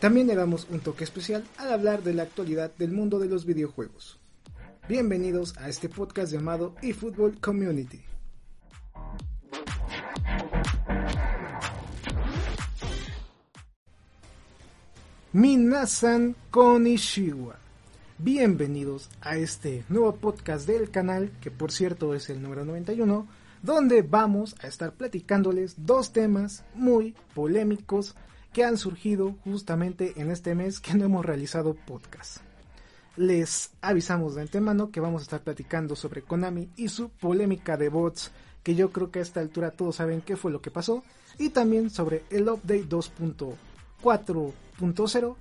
También le damos un toque especial al hablar de la actualidad del mundo de los videojuegos. Bienvenidos a este podcast llamado eFootball Community. Minasan Konishiwa. Bienvenidos a este nuevo podcast del canal, que por cierto es el número 91, donde vamos a estar platicándoles dos temas muy polémicos que han surgido justamente en este mes que no hemos realizado podcast. Les avisamos de antemano que vamos a estar platicando sobre Konami y su polémica de bots, que yo creo que a esta altura todos saben qué fue lo que pasó, y también sobre el update 2.4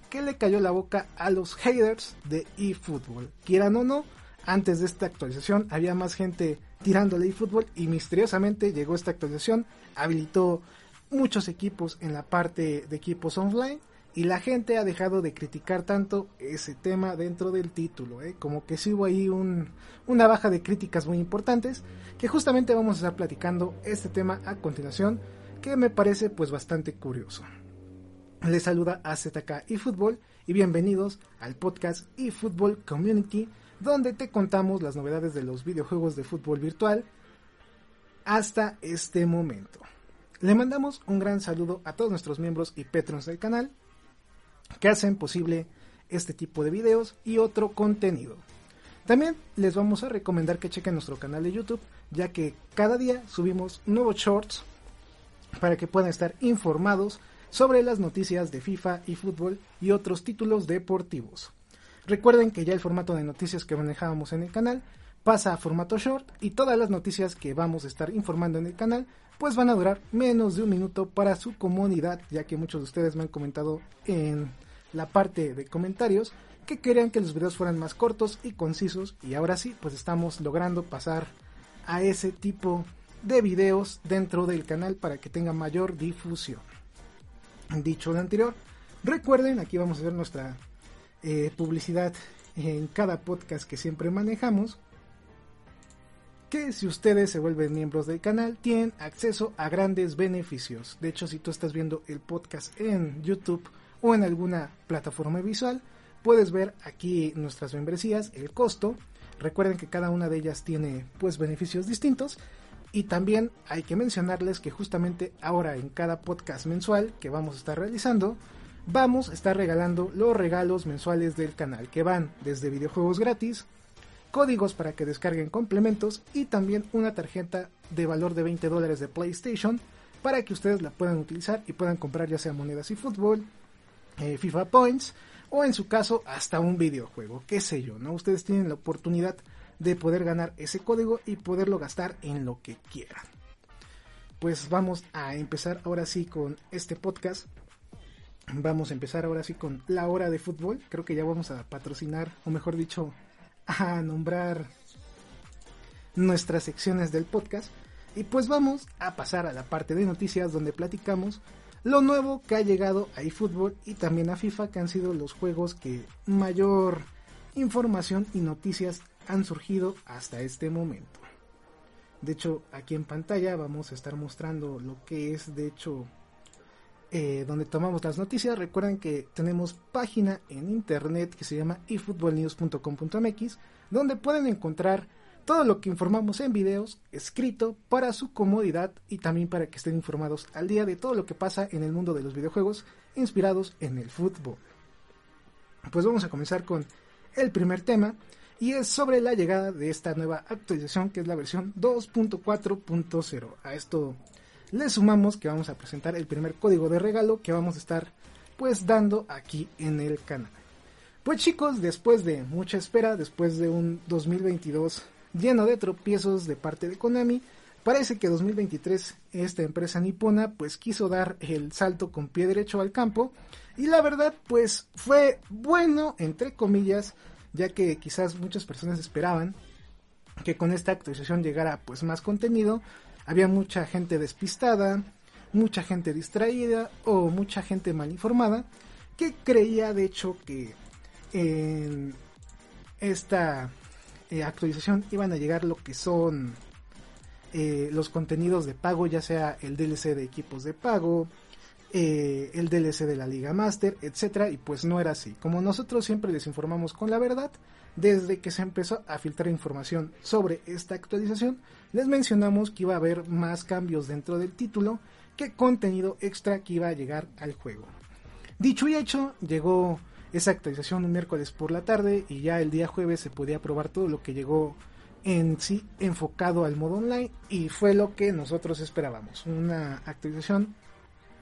que le cayó la boca a los haters de eFootball. Quieran o no, antes de esta actualización había más gente tirándole eFootball y misteriosamente llegó esta actualización, habilitó muchos equipos en la parte de equipos online y la gente ha dejado de criticar tanto ese tema dentro del título, ¿eh? como que sí hubo ahí una baja de críticas muy importantes, que justamente vamos a estar platicando este tema a continuación, que me parece pues bastante curioso. Les saluda AZK eFootball y bienvenidos al podcast eFootball Community, donde te contamos las novedades de los videojuegos de fútbol virtual hasta este momento. Le mandamos un gran saludo a todos nuestros miembros y patrons del canal que hacen posible este tipo de videos y otro contenido. También les vamos a recomendar que chequen nuestro canal de YouTube, ya que cada día subimos nuevos shorts para que puedan estar informados sobre las noticias de FIFA y fútbol y otros títulos deportivos. Recuerden que ya el formato de noticias que manejábamos en el canal pasa a formato short y todas las noticias que vamos a estar informando en el canal pues van a durar menos de un minuto para su comunidad ya que muchos de ustedes me han comentado en la parte de comentarios que querían que los videos fueran más cortos y concisos y ahora sí pues estamos logrando pasar a ese tipo de videos dentro del canal para que tenga mayor difusión dicho lo anterior. Recuerden, aquí vamos a ver nuestra eh, publicidad en cada podcast que siempre manejamos. Que si ustedes se vuelven miembros del canal, tienen acceso a grandes beneficios. De hecho, si tú estás viendo el podcast en YouTube o en alguna plataforma visual, puedes ver aquí nuestras membresías, el costo. Recuerden que cada una de ellas tiene pues beneficios distintos y también hay que mencionarles que justamente ahora en cada podcast mensual que vamos a estar realizando, vamos a estar regalando los regalos mensuales del canal, que van desde videojuegos gratis, códigos para que descarguen complementos y también una tarjeta de valor de 20 dólares de PlayStation para que ustedes la puedan utilizar y puedan comprar ya sea monedas y fútbol, eh, FIFA Points o en su caso hasta un videojuego, qué sé yo, ¿no? Ustedes tienen la oportunidad de poder ganar ese código y poderlo gastar en lo que quieran. Pues vamos a empezar ahora sí con este podcast. Vamos a empezar ahora sí con la hora de fútbol. Creo que ya vamos a patrocinar, o mejor dicho, a nombrar nuestras secciones del podcast. Y pues vamos a pasar a la parte de noticias donde platicamos lo nuevo que ha llegado a eFootball y también a FIFA, que han sido los juegos que mayor información y noticias han surgido hasta este momento. De hecho, aquí en pantalla vamos a estar mostrando lo que es, de hecho, eh, donde tomamos las noticias. Recuerden que tenemos página en internet que se llama efootballnews.com.mx, donde pueden encontrar todo lo que informamos en videos escrito para su comodidad y también para que estén informados al día de todo lo que pasa en el mundo de los videojuegos inspirados en el fútbol. Pues vamos a comenzar con el primer tema y es sobre la llegada de esta nueva actualización que es la versión 2.4.0. A esto le sumamos que vamos a presentar el primer código de regalo que vamos a estar pues dando aquí en el canal. Pues chicos, después de mucha espera, después de un 2022 lleno de tropiezos de parte de Konami, parece que 2023 esta empresa nipona pues quiso dar el salto con pie derecho al campo y la verdad pues fue bueno entre comillas ya que quizás muchas personas esperaban que con esta actualización llegara pues más contenido. Había mucha gente despistada, mucha gente distraída o mucha gente mal informada que creía de hecho que en esta eh, actualización iban a llegar lo que son eh, los contenidos de pago, ya sea el DLC de equipos de pago, eh, el DLC de la Liga Master, etcétera, y pues no era así. Como nosotros siempre les informamos con la verdad, desde que se empezó a filtrar información sobre esta actualización, les mencionamos que iba a haber más cambios dentro del título que contenido extra que iba a llegar al juego. Dicho y hecho, llegó esa actualización un miércoles por la tarde y ya el día jueves se podía probar todo lo que llegó en sí enfocado al modo online y fue lo que nosotros esperábamos, una actualización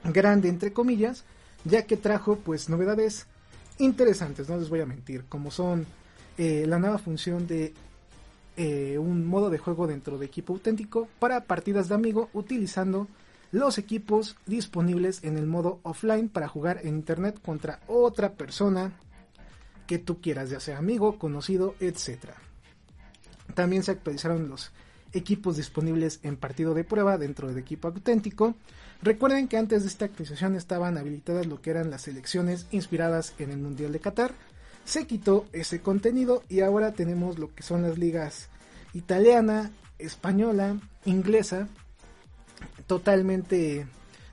grande entre comillas, ya que trajo pues novedades interesantes, no les voy a mentir, como son eh, la nueva función de eh, un modo de juego dentro de equipo auténtico para partidas de amigo utilizando los equipos disponibles en el modo offline para jugar en internet contra otra persona que tú quieras, ya sea amigo, conocido, etc. También se actualizaron los equipos disponibles en partido de prueba dentro del equipo auténtico. Recuerden que antes de esta actualización estaban habilitadas lo que eran las selecciones inspiradas en el Mundial de Qatar. Se quitó ese contenido y ahora tenemos lo que son las ligas italiana, española, inglesa totalmente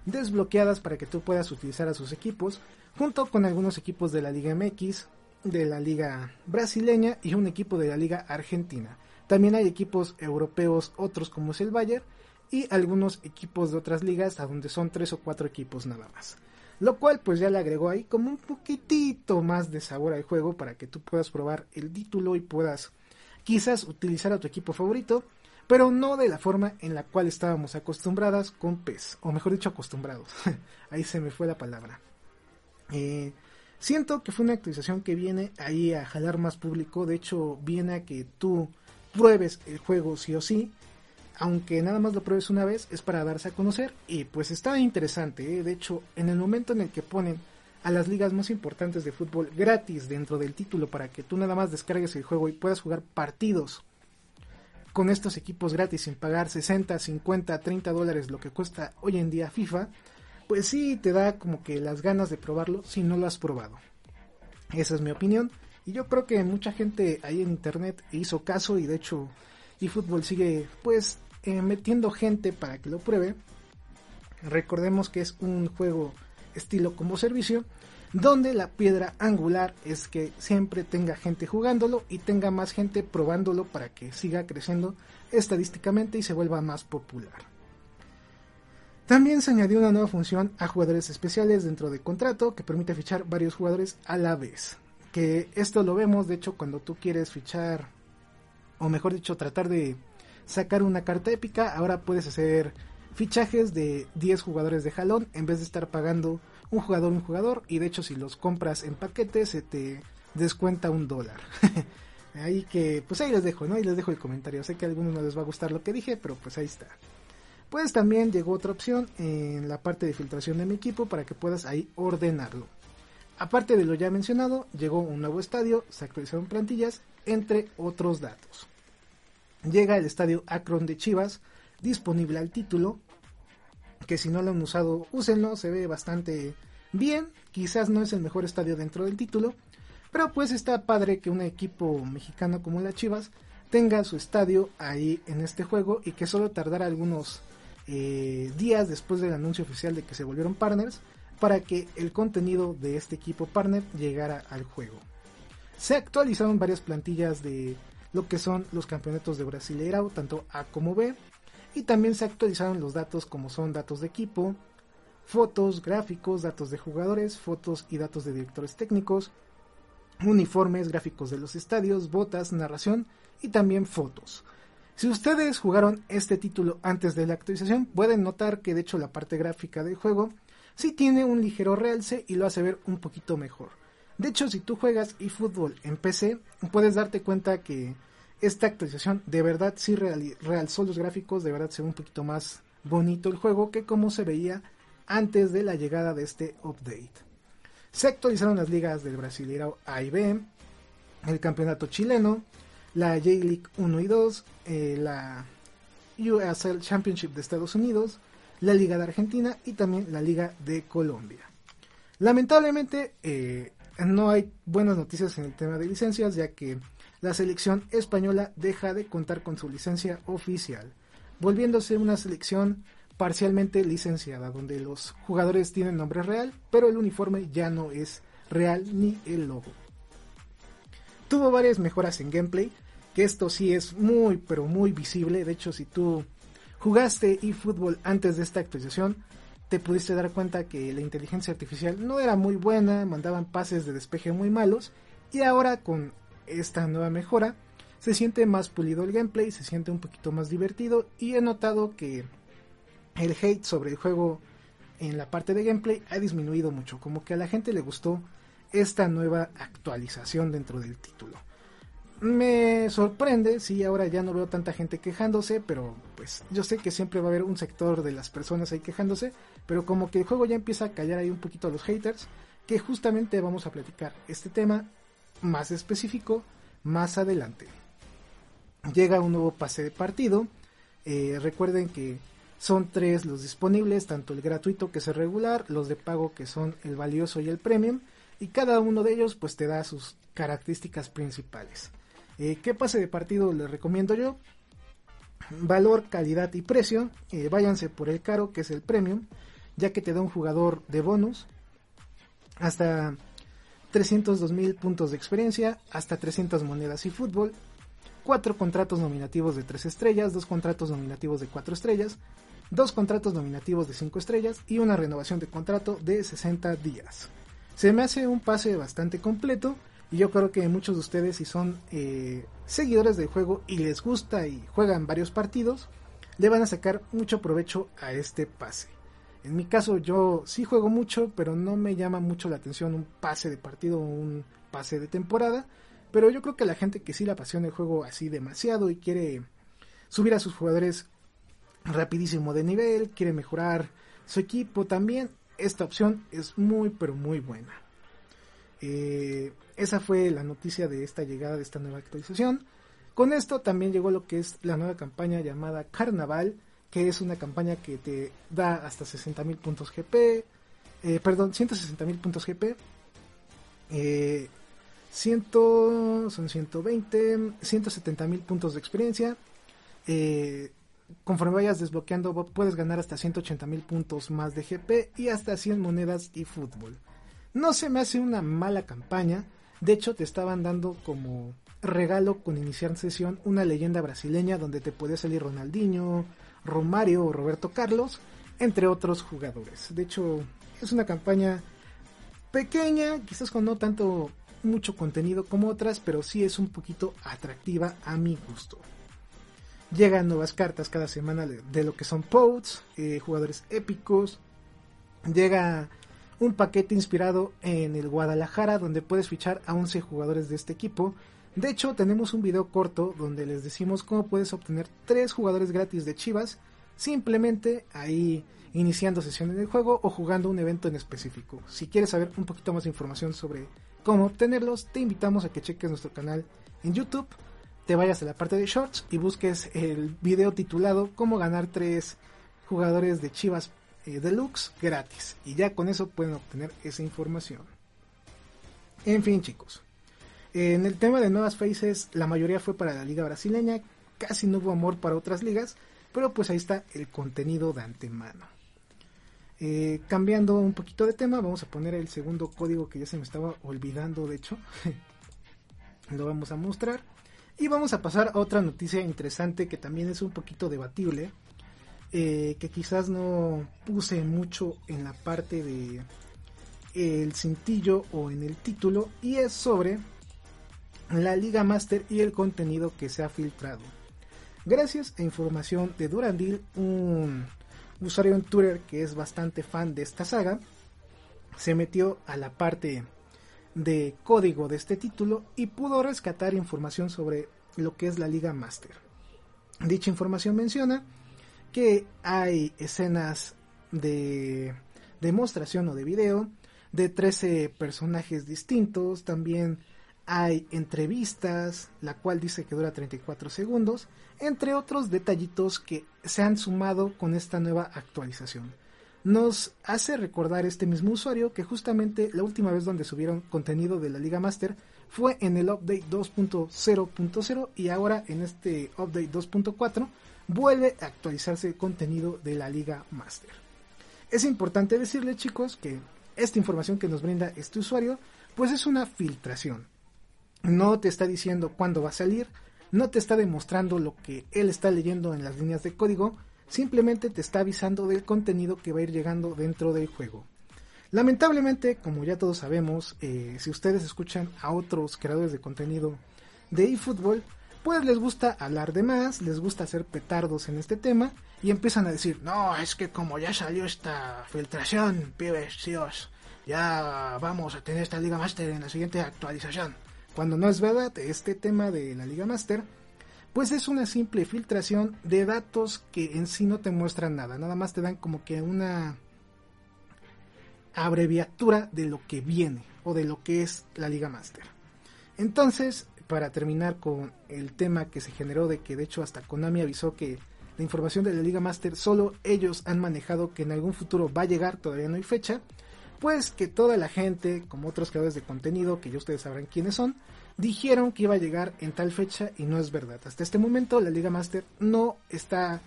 desbloqueadas para que tú puedas utilizar a sus equipos, junto con algunos equipos de la Liga MX, de la Liga brasileña y un equipo de la Liga argentina. También hay equipos europeos, otros como es el Bayern, y algunos equipos de otras ligas, a donde son tres o cuatro equipos nada más. Lo cual pues ya le agregó ahí como un poquitito más de sabor al juego para que tú puedas probar el título y puedas quizás utilizar a tu equipo favorito pero no de la forma en la cual estábamos acostumbradas con PES, o mejor dicho acostumbrados. ahí se me fue la palabra. Eh, siento que fue una actualización que viene ahí a jalar más público, de hecho viene a que tú pruebes el juego sí o sí, aunque nada más lo pruebes una vez, es para darse a conocer y pues está interesante, ¿eh? de hecho en el momento en el que ponen a las ligas más importantes de fútbol gratis dentro del título para que tú nada más descargues el juego y puedas jugar partidos con estos equipos gratis sin pagar 60, 50, 30 dólares lo que cuesta hoy en día FIFA, pues sí te da como que las ganas de probarlo si no lo has probado. Esa es mi opinión. Y yo creo que mucha gente ahí en internet hizo caso y de hecho eFootball sigue pues eh, metiendo gente para que lo pruebe. Recordemos que es un juego estilo como servicio donde la piedra angular es que siempre tenga gente jugándolo y tenga más gente probándolo para que siga creciendo estadísticamente y se vuelva más popular. También se añadió una nueva función a jugadores especiales dentro de contrato que permite fichar varios jugadores a la vez. Que esto lo vemos, de hecho, cuando tú quieres fichar, o mejor dicho, tratar de sacar una carta épica, ahora puedes hacer fichajes de 10 jugadores de jalón en vez de estar pagando un jugador, un jugador, y de hecho si los compras en paquete se te descuenta un dólar. ahí que, pues ahí les dejo, ¿no? Ahí les dejo el comentario. Sé que a algunos no les va a gustar lo que dije, pero pues ahí está. Pues también llegó otra opción en la parte de filtración de mi equipo para que puedas ahí ordenarlo. Aparte de lo ya mencionado, llegó un nuevo estadio, se actualizaron plantillas, entre otros datos. Llega el estadio Akron de Chivas, disponible al título, que si no lo han usado, úsenlo, se ve bastante bien, quizás no es el mejor estadio dentro del título, pero pues está padre que un equipo mexicano como la Chivas tenga su estadio ahí en este juego y que solo tardara algunos eh, días después del anuncio oficial de que se volvieron partners para que el contenido de este equipo partner llegara al juego. Se actualizaron varias plantillas de lo que son los campeonatos de Brasileirao, tanto A como B, y también se actualizaron los datos como son datos de equipo, fotos, gráficos, datos de jugadores, fotos y datos de directores técnicos, uniformes, gráficos de los estadios, botas, narración y también fotos. Si ustedes jugaron este título antes de la actualización, pueden notar que de hecho la parte gráfica del juego sí tiene un ligero realce y lo hace ver un poquito mejor. De hecho, si tú juegas eFootball en PC, puedes darte cuenta que esta actualización de verdad sí realzó los gráficos, de verdad se ve un poquito más bonito el juego que como se veía antes de la llegada de este update. Se actualizaron las ligas del Brasileirao A y B, el campeonato chileno, la J-League 1 y 2, eh, la USL Championship de Estados Unidos, la Liga de Argentina y también la Liga de Colombia. Lamentablemente eh, no hay buenas noticias en el tema de licencias ya que la selección española deja de contar con su licencia oficial, volviéndose una selección parcialmente licenciada, donde los jugadores tienen nombre real, pero el uniforme ya no es real ni el logo. Tuvo varias mejoras en gameplay, que esto sí es muy pero muy visible, de hecho si tú jugaste eFootball antes de esta actualización, te pudiste dar cuenta que la inteligencia artificial no era muy buena, mandaban pases de despeje muy malos, y ahora con esta nueva mejora se siente más pulido el gameplay, se siente un poquito más divertido y he notado que el hate sobre el juego en la parte de gameplay ha disminuido mucho, como que a la gente le gustó esta nueva actualización dentro del título. Me sorprende, si ahora ya no veo tanta gente quejándose, pero pues yo sé que siempre va a haber un sector de las personas ahí quejándose, pero como que el juego ya empieza a callar ahí un poquito a los haters, que justamente vamos a platicar este tema más específico más adelante. Llega un nuevo pase de partido, eh, recuerden que son tres los disponibles, tanto el gratuito que es el regular, los de pago que son el valioso y el premium, y cada uno de ellos pues te da sus características principales. Eh, ¿Qué pase de partido les recomiendo yo? Valor, calidad y precio. Eh, váyanse por el caro que es el premium, ya que te da un jugador de bonus hasta 302 mil puntos de experiencia, hasta 300 monedas y fútbol, 4 contratos nominativos de 3 estrellas, 2 contratos nominativos de 4 estrellas, dos contratos nominativos de 5 estrellas y una renovación de contrato de 60 días. Se me hace un pase bastante completo y yo creo que muchos de ustedes si son eh, seguidores del juego y les gusta y juegan varios partidos, le van a sacar mucho provecho a este pase. En mi caso yo sí juego mucho, pero no me llama mucho la atención un pase de partido o un pase de temporada. Pero yo creo que la gente que sí le apasiona el juego así demasiado y quiere subir a sus jugadores rapidísimo de nivel, quiere mejorar su equipo también, esta opción es muy pero muy buena. Eh, esa fue la noticia de esta llegada de esta nueva actualización. Con esto también llegó lo que es la nueva campaña llamada Carnaval, que es una campaña que te da hasta 60.000 puntos GP, eh, perdón, 160.000 puntos GP, eh, 100, son 120, 170.000 puntos de experiencia, eh, conforme vayas desbloqueando puedes ganar hasta 180 mil puntos más de GP y hasta 100 monedas y fútbol. No se me hace una mala campaña, de hecho te estaban dando como regalo con iniciar sesión una leyenda brasileña donde te puede salir Ronaldinho, Romario o Roberto Carlos, entre otros jugadores. De hecho es una campaña pequeña, quizás con no tanto mucho contenido como otras, pero sí es un poquito atractiva a mi gusto. Llegan nuevas cartas cada semana de, lo que son posts, eh, jugadores épicos. Llega un paquete inspirado en el Guadalajara donde puedes fichar a 11 jugadores de este equipo. De hecho, tenemos un video corto donde les decimos cómo puedes obtener 3 jugadores gratis de Chivas simplemente ahí iniciando sesión en el juego o jugando un evento en específico. Si quieres saber un poquito más de información sobre cómo obtenerlos, te invitamos a que cheques nuestro canal en YouTube te vayas a la parte de shorts y busques el video titulado Cómo ganar tres jugadores de Chivas eh, Deluxe gratis. Y ya con eso pueden obtener esa información. En fin, chicos. En el tema de nuevas faces, la mayoría fue para la liga brasileña. Casi no hubo amor para otras ligas. Pero pues ahí está el contenido de antemano. Eh, cambiando un poquito de tema, vamos a poner el segundo código que ya se me estaba olvidando, de hecho. Lo vamos a mostrar. Y vamos a pasar a otra noticia interesante que también es un poquito debatible, eh, que quizás no puse mucho en la parte de el cintillo o en el título, y es sobre la Liga Master y el contenido que se ha filtrado. Gracias a información de Durandil, un usuario en Twitter que es bastante fan de esta saga, se metió a la parte de código de este título y pudo rescatar información sobre lo que es la Liga Master. Dicha información menciona que hay escenas de demostración o de video de 13 personajes distintos, también hay entrevistas, la cual dice que dura 34 segundos, entre otros detallitos que se han sumado con esta nueva actualización. Nos hace recordar este mismo usuario que justamente la última vez donde subieron contenido de la Liga Master fue en el update 2.0.0 y ahora en este update 2.4 vuelve a actualizarse el contenido de la Liga Master. Es importante decirle chicos que esta información que nos brinda este usuario pues es una filtración no te está diciendo cuándo va a salir, no te está demostrando lo que él está leyendo en las líneas de código, simplemente te está avisando del contenido que va a ir llegando dentro del juego. Lamentablemente, como ya todos sabemos, eh, si ustedes escuchan a otros creadores de contenido de eFootball, pues les gusta hablar de más, les gusta hacer petardos en este tema y empiezan a decir, no, es que como ya salió esta filtración, pibes, tíos, ya vamos a tener esta Liga Master en la siguiente actualización cuando no es verdad este tema de la Liga Master, pues es una simple filtración de datos que en sí no te muestran nada, nada más te dan como que una abreviatura de lo que viene o de lo que es la Liga Master. Entonces, para terminar con el tema que se generó de que de hecho hasta Konami avisó que la información de la Liga Master solo ellos han manejado que en algún futuro va a llegar, todavía no hay fecha, pues que toda la gente, como otros creadores de contenido, que ya ustedes sabrán quiénes son, dijeron que iba a llegar en tal fecha y no es verdad. Hasta este momento la Liga Master no está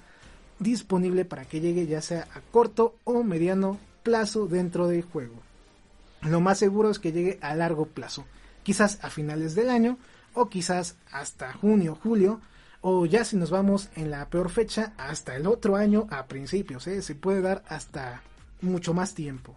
disponible para que llegue ya sea a corto o mediano plazo dentro del juego. Lo más seguro es que llegue a largo plazo, quizás a finales del año o quizás hasta junio, julio, o ya si nos vamos en la peor fecha, hasta el otro año a principios, ¿eh? se puede dar hasta mucho más tiempo.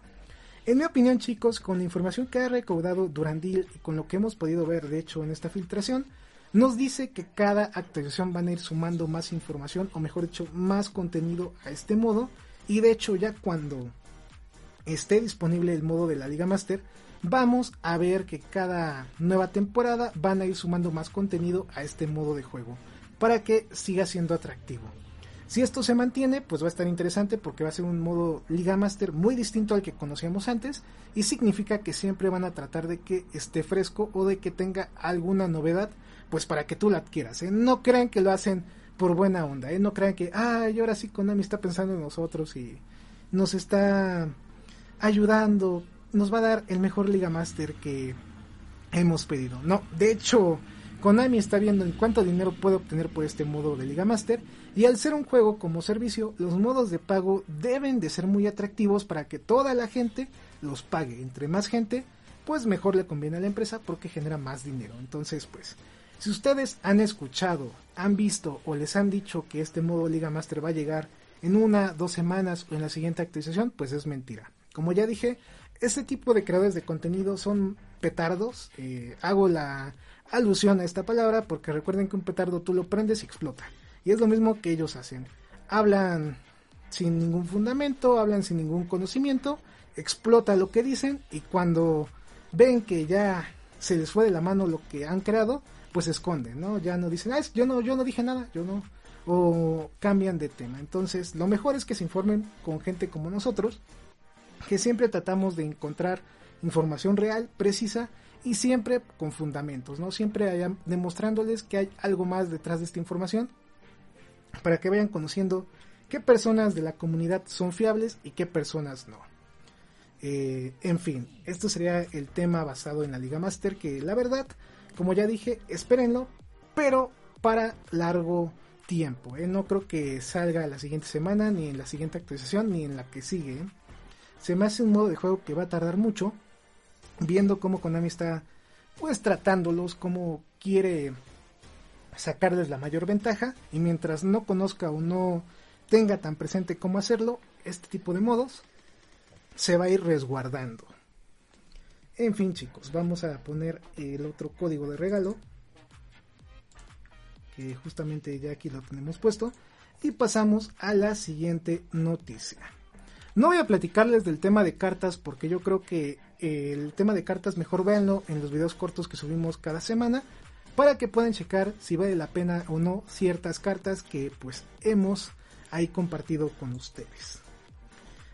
En mi opinión, chicos, con la información que ha recaudado Durandil y con lo que hemos podido ver, de hecho, en esta filtración, nos dice que cada actualización van a ir sumando más información, o mejor dicho, más contenido a este modo. Y de hecho, ya cuando esté disponible el modo de la Liga Master, vamos a ver que cada nueva temporada van a ir sumando más contenido a este modo de juego, para que siga siendo atractivo. Si esto se mantiene, pues va a estar interesante porque va a ser un modo Liga Master muy distinto al que conocíamos antes y significa que siempre van a tratar de que esté fresco o de que tenga alguna novedad, pues para que tú la adquieras. ¿eh? No crean que lo hacen por buena onda, ¿eh? no crean que, ay, ahora sí Konami está pensando en nosotros y nos está ayudando, nos va a dar el mejor Liga Master que hemos pedido. No, de hecho, Konami está viendo en cuánto dinero puede obtener por este modo de Liga Master y al ser un juego como servicio, los modos de pago deben de ser muy atractivos para que toda la gente los pague. Entre más gente, pues mejor le conviene a la empresa porque genera más dinero. Entonces, pues, si ustedes han escuchado, han visto o les han dicho que este modo Liga Master va a llegar en una, dos semanas o en la siguiente actualización, pues es mentira. Como ya dije, este tipo de creadores de contenido son petardos. Eh, hago la alusión a esta palabra porque recuerden que un petardo tú lo prendes y explota. Y es lo mismo que ellos hacen. Hablan sin ningún fundamento, hablan sin ningún conocimiento, explota lo que dicen y cuando ven que ya se les fue de la mano lo que han creado, pues se esconden, ¿no? Ya no dicen, ah, yo no, yo no dije nada, yo no, o cambian de tema. Entonces, lo mejor es que se informen con gente como nosotros, que siempre tratamos de encontrar información real, precisa y siempre con fundamentos, ¿no? Siempre demostrándoles que hay algo más detrás de esta información para que vayan conociendo qué personas de la comunidad son fiables y qué personas no. Eh, en fin, esto sería el tema basado en la Liga Master, que la verdad, como ya dije, espérenlo, pero para largo tiempo. ¿eh? No creo que salga la siguiente semana, ni en la siguiente actualización, ni en la que sigue. ¿eh? Se me hace un modo de juego que va a tardar mucho, viendo cómo Konami está pues tratándolos, cómo quiere sacarles la mayor ventaja y mientras no conozca o no tenga tan presente cómo hacerlo, este tipo de modos se va a ir resguardando. En fin chicos, vamos a poner el otro código de regalo que justamente ya aquí lo tenemos puesto y pasamos a la siguiente noticia. No voy a platicarles del tema de cartas porque yo creo que el tema de cartas mejor véanlo en los videos cortos que subimos cada semana para que puedan checar si vale la pena o no ciertas cartas que pues hemos ahí compartido con ustedes.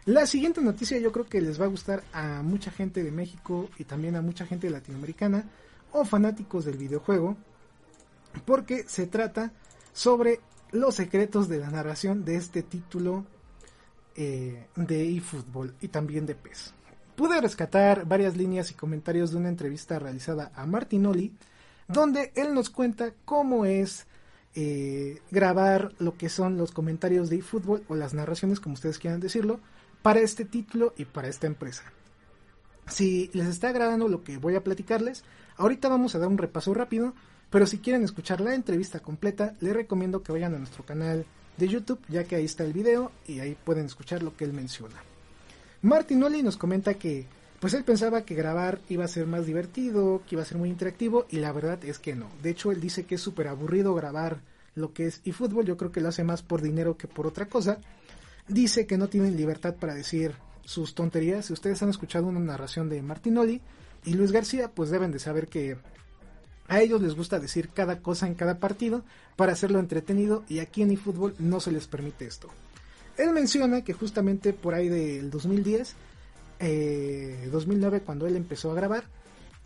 La siguiente noticia yo creo que les va a gustar a mucha gente de México y también a mucha gente latinoamericana o fanáticos del videojuego, porque se trata sobre los secretos de la narración de este título eh, de eFootball y también de PES. Pude rescatar varias líneas y comentarios de una entrevista realizada a Martinoli, donde él nos cuenta cómo es eh, grabar lo que son los comentarios de eFootball o las narraciones, como ustedes quieran decirlo, para este título y para esta empresa. Si les está agradando lo que voy a platicarles, ahorita vamos a dar un repaso rápido, pero si quieren escuchar la entrevista completa, les recomiendo que vayan a nuestro canal de YouTube, ya que ahí está el video y ahí pueden escuchar lo que él menciona. Martinoli nos comenta que pues él pensaba que grabar iba a ser más divertido, que iba a ser muy interactivo y la verdad es que no. De hecho, él dice que es súper aburrido grabar lo que es eFootball, yo creo que lo hace más por dinero que por otra cosa. Dice que no tienen libertad para decir sus tonterías. Si ustedes han escuchado una narración de Martinoli y Luis García, pues deben de saber que a ellos les gusta decir cada cosa en cada partido para hacerlo entretenido y aquí en eFootball no se les permite esto. Él menciona que justamente por ahí del 2010, 2009 eh, cuando él empezó a grabar,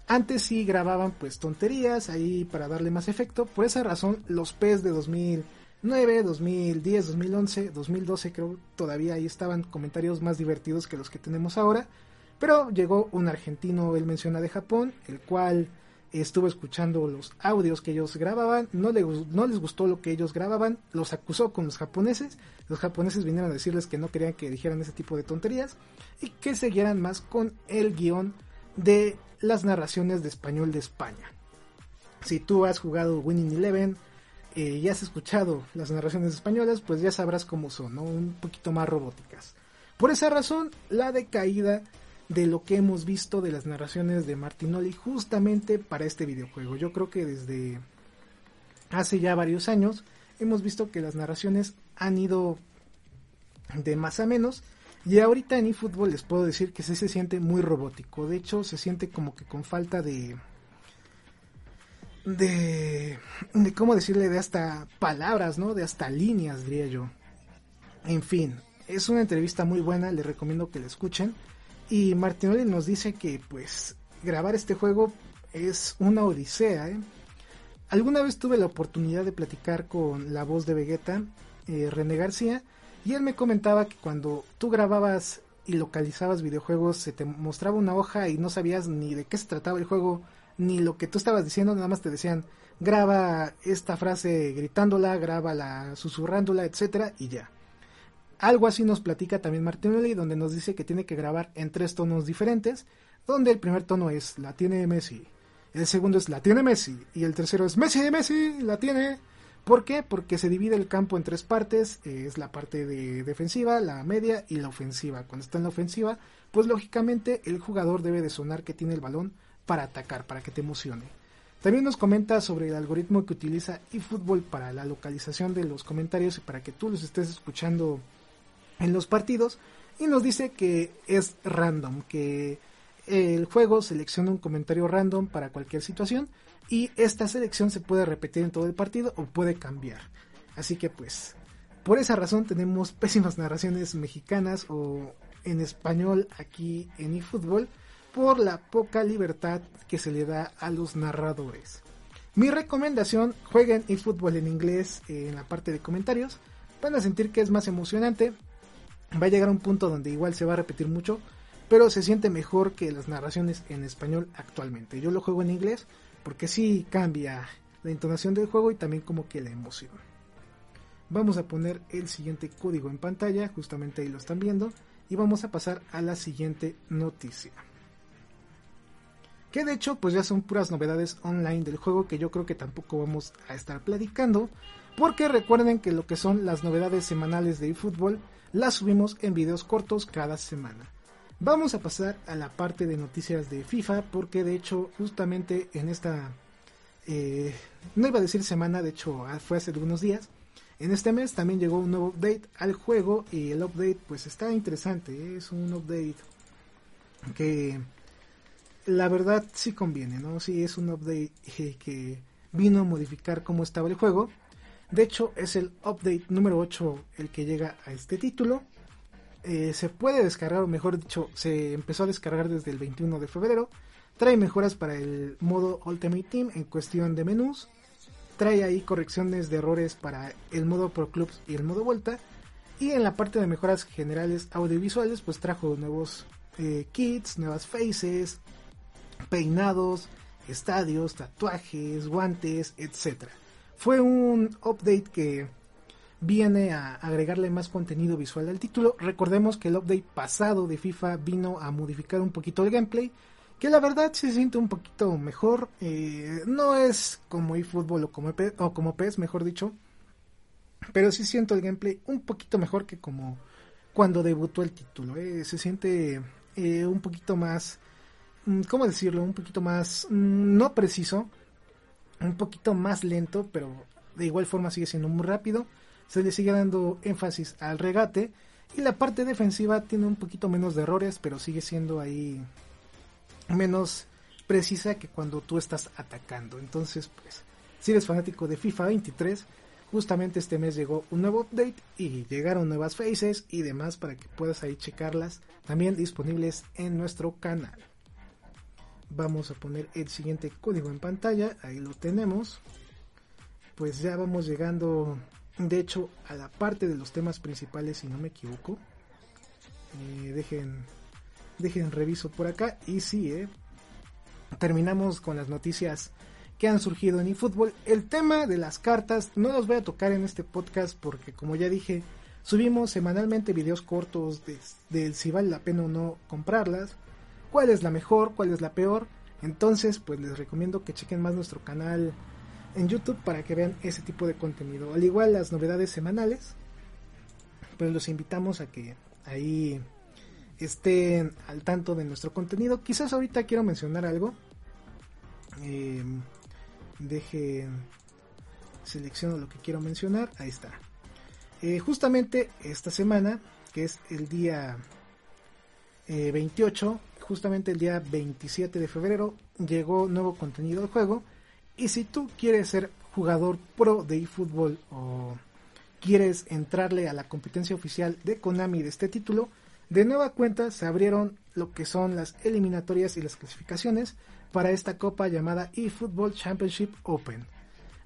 antes sí grababan pues tonterías ahí para darle más efecto. Por esa razón los PES de 2009, 2010, 2011, 2012 creo todavía ahí estaban comentarios más divertidos que los que tenemos ahora. Pero llegó un argentino, él menciona de Japón, el cual estuvo escuchando los audios que ellos grababan, no, no les gustó lo que ellos grababan, los acusó con los japoneses, los japoneses vinieron a decirles que no querían que dijeran ese tipo de tonterías y que siguieran más con el guion de las narraciones de español de España. Si tú has jugado Winning Eleven eh, y has escuchado las narraciones españolas, pues ya sabrás cómo son, un poquito más robóticas. Por esa razón, la decaída de lo que hemos visto de las narraciones de Martinoli justamente para este videojuego. Yo creo que desde hace ya varios años hemos visto que las narraciones han ido de más a menos y ahorita en eFootball les puedo decir que sí se siente muy robótico. De hecho, se siente como que con falta de de de cómo decirle de hasta palabras, ¿no? De hasta líneas, diría yo. En fin, es una entrevista muy buena, les recomiendo que la escuchen. Y Martinoli nos dice que pues grabar este juego es una odisea. ¿eh? Alguna vez tuve la oportunidad de platicar con la voz de Vegeta, eh, René García, y él me comentaba que cuando tú grababas y localizabas videojuegos se te mostraba una hoja y no sabías ni de qué se trataba el juego, ni lo que tú estabas diciendo, nada más te decían graba esta frase gritándola, grábala susurrándola, etcétera, y ya. Algo así nos platica también Martinelli, donde nos dice que tiene que grabar en tres tonos diferentes, donde el primer tono es la tiene Messi, el segundo es la tiene Messi y el tercero es Messi de Messi, la tiene. ¿Por qué? Porque se divide el campo en tres partes, eh, es la parte de defensiva, la media y la ofensiva. Cuando está en la ofensiva, pues lógicamente el jugador debe de sonar que tiene el balón para atacar, para que te emocione. También nos comenta sobre el algoritmo que utiliza eFootball para la localización de los comentarios y para que tú los estés escuchando en los partidos y nos dice que es random, que el juego selecciona un comentario random para cualquier situación y esta selección se puede repetir en todo el partido o puede cambiar. Así que pues, por esa razón tenemos pésimas narraciones mexicanas o en español aquí en eFootball por la poca libertad que se le da a los narradores. Mi recomendación, jueguen eFootball en inglés en la parte de comentarios. Van a sentir que es más emocionante, va a llegar a un punto donde igual se va a repetir mucho, pero se siente mejor que las narraciones en español actualmente. Yo lo juego en inglés porque sí cambia la entonación del juego y también como que la emoción. Vamos a poner el siguiente código en pantalla, justamente ahí lo están viendo, y vamos a pasar a la siguiente noticia. Que de hecho pues ya son puras novedades online del juego que yo creo que tampoco vamos a estar platicando, porque recuerden que lo que son las novedades semanales de eFootball las subimos en videos cortos cada semana. Vamos a pasar a la parte de noticias de FIFA porque de hecho justamente en esta, eh, no iba a decir semana, de hecho ah, fue hace algunos días, en este mes también llegó un nuevo update al juego y el update pues está interesante, ¿eh? es un update que la verdad sí conviene, ¿no? Sí es un update eh, que vino a modificar cómo estaba el juego de hecho, es el update número 8 el que llega a este título. Eh, se puede descargar, o mejor dicho, se empezó a descargar desde el 21 de febrero. Trae mejoras para el modo Ultimate Team en cuestión de menús. Trae ahí correcciones de errores para el modo Pro Clubs y el modo Vuelta. Y en la parte de mejoras generales audiovisuales, pues trajo nuevos eh, kits, nuevas faces, peinados, estadios, tatuajes, guantes, etc. Fue un update que viene a agregarle más contenido visual al título. Recordemos que el update pasado de FIFA vino a modificar un poquito el gameplay, que la verdad se siente un poquito mejor. Eh, no es como eFootball o como, e o como PES, mejor dicho, pero sí siento el gameplay un poquito mejor que como cuando debutó el título. Eh. Se siente eh, un poquito más, mm, ¿cómo decirlo? Un poquito más, mm, no preciso, un poquito más lento, pero de igual forma sigue siendo muy rápido se le sigue dando énfasis al regate y la parte defensiva tiene un poquito menos de errores, pero sigue siendo ahí menos precisa que cuando tú estás atacando. Entonces, pues, si eres fanático de FIFA 23, justamente este mes llegó un nuevo update y llegaron nuevas faces y demás para que puedas ahí checarlas, también disponibles en nuestro canal. Vamos a poner el siguiente código en pantalla, ahí lo tenemos. Pues ya vamos llegando de hecho a la parte de los temas principales si no me equivoco. Eh, dejen dejen reviso por acá y sí eh, terminamos con las noticias que han surgido en eFootball. El tema de las cartas no los voy a tocar en este podcast porque como ya dije subimos semanalmente videos cortos de, de si vale la pena o no comprarlas cuál es la mejor cuál es la peor entonces pues les recomiendo que chequen más nuestro canal en YouTube para que vean ese tipo de contenido. Al igual las novedades semanales, pues los invitamos a que ahí estén al tanto de nuestro contenido. Quizás ahorita quiero mencionar algo. Eh, deje selecciono lo que quiero mencionar. Ahí está. Eh, justamente esta semana, que es el día 28, eh, justamente el día 27 de febrero, llegó nuevo contenido al juego y si tú quieres ser jugador pro de eFootball o quieres entrarle a la competencia oficial de Konami de este título, de nueva cuenta se abrieron lo que son las eliminatorias y las clasificaciones para esta copa llamada eFootball Championship Open.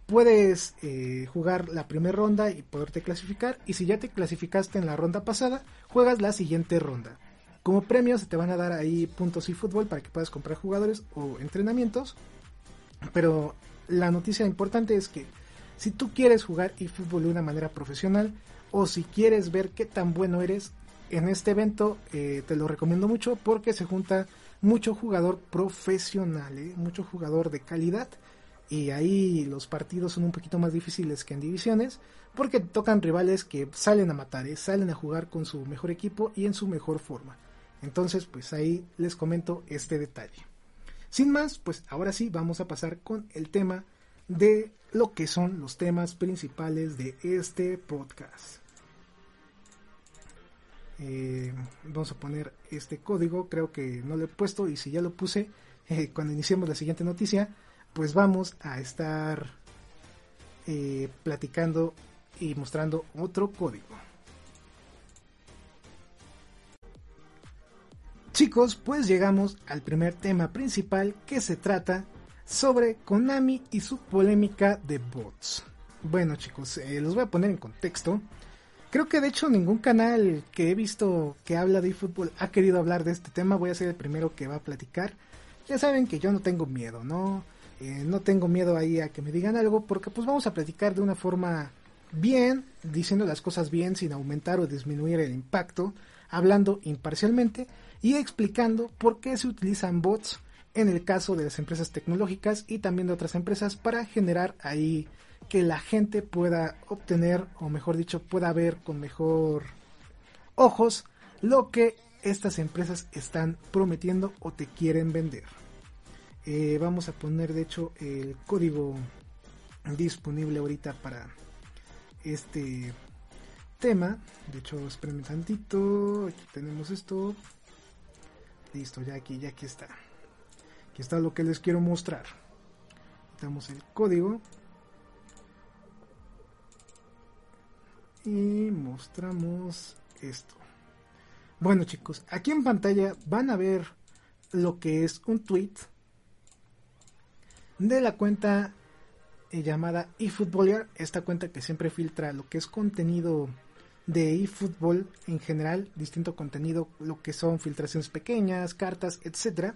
Puedes eh, jugar la primera ronda y poderte clasificar y si ya te clasificaste en la ronda pasada, juegas la siguiente ronda. Como premio se te van a dar ahí puntos eFootball para que puedas comprar jugadores o entrenamientos pero la noticia importante es que si tú quieres jugar eFootball de una manera profesional o si quieres ver qué tan bueno eres en este evento, eh, te lo recomiendo mucho porque se junta mucho jugador profesional, ¿eh? mucho jugador de calidad y ahí los partidos son un poquito más difíciles que en divisiones porque tocan rivales que salen a matar, ¿eh? salen a jugar con su mejor equipo y en su mejor forma. Entonces, pues ahí les comento este detalle. Sin más, pues ahora sí vamos a pasar con el tema de lo que son los temas principales de este podcast. Eh, vamos a poner este código, creo que no lo he puesto y si ya lo puse, eh, cuando iniciemos la siguiente noticia, pues vamos a estar eh, platicando y mostrando otro código. Chicos, pues llegamos al primer tema principal que se trata sobre Konami y su polémica de bots. Bueno chicos, eh, los voy a poner en contexto. Creo que de hecho ningún canal que he visto que habla de eFootball ha querido hablar de este tema. Voy a ser el primero que va a platicar. Ya saben que yo no tengo miedo, ¿no? Eh, no tengo miedo ahí a que me digan algo porque pues vamos a platicar de una forma bien, diciendo las cosas bien sin aumentar o disminuir el impacto, hablando imparcialmente y explicando por qué se utilizan bots en el caso de las empresas tecnológicas y también de otras empresas para generar ahí que la gente pueda obtener o mejor dicho pueda ver con mejor ojos lo que estas empresas están prometiendo o te quieren vender. Eh, vamos a poner de hecho el código disponible ahorita para este tema. De hecho, espérenme tantito. Aquí tenemos esto. Listo, ya aquí, ya aquí está. Aquí está lo que les quiero mostrar. Damos el código. Y mostramos esto. Bueno chicos, aquí en pantalla van a ver lo que es un tweet de la cuenta eh, llamada eFootballer, esta cuenta que siempre filtra lo que es contenido de eFootball en general, distinto contenido, lo que son filtraciones pequeñas, cartas, etcétera.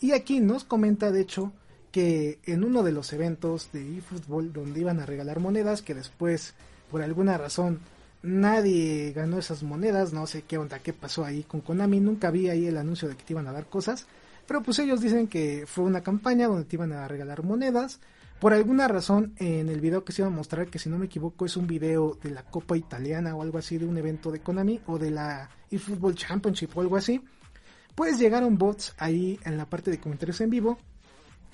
Y aquí nos comenta, de hecho, que en uno de los eventos de eFootball donde iban a regalar monedas, que después, por alguna razón, nadie ganó esas monedas, no sé qué onda, qué pasó ahí con Konami, nunca vi ahí el anuncio de que te iban a dar cosas, pero pues ellos dicen que fue una campaña donde te iban a regalar monedas, por alguna razón, en el video que se iba a mostrar, que si no me equivoco es un video de la Copa Italiana o algo así, de un evento de Konami o de la eFootball Championship o algo así, pues llegaron bots ahí en la parte de comentarios en vivo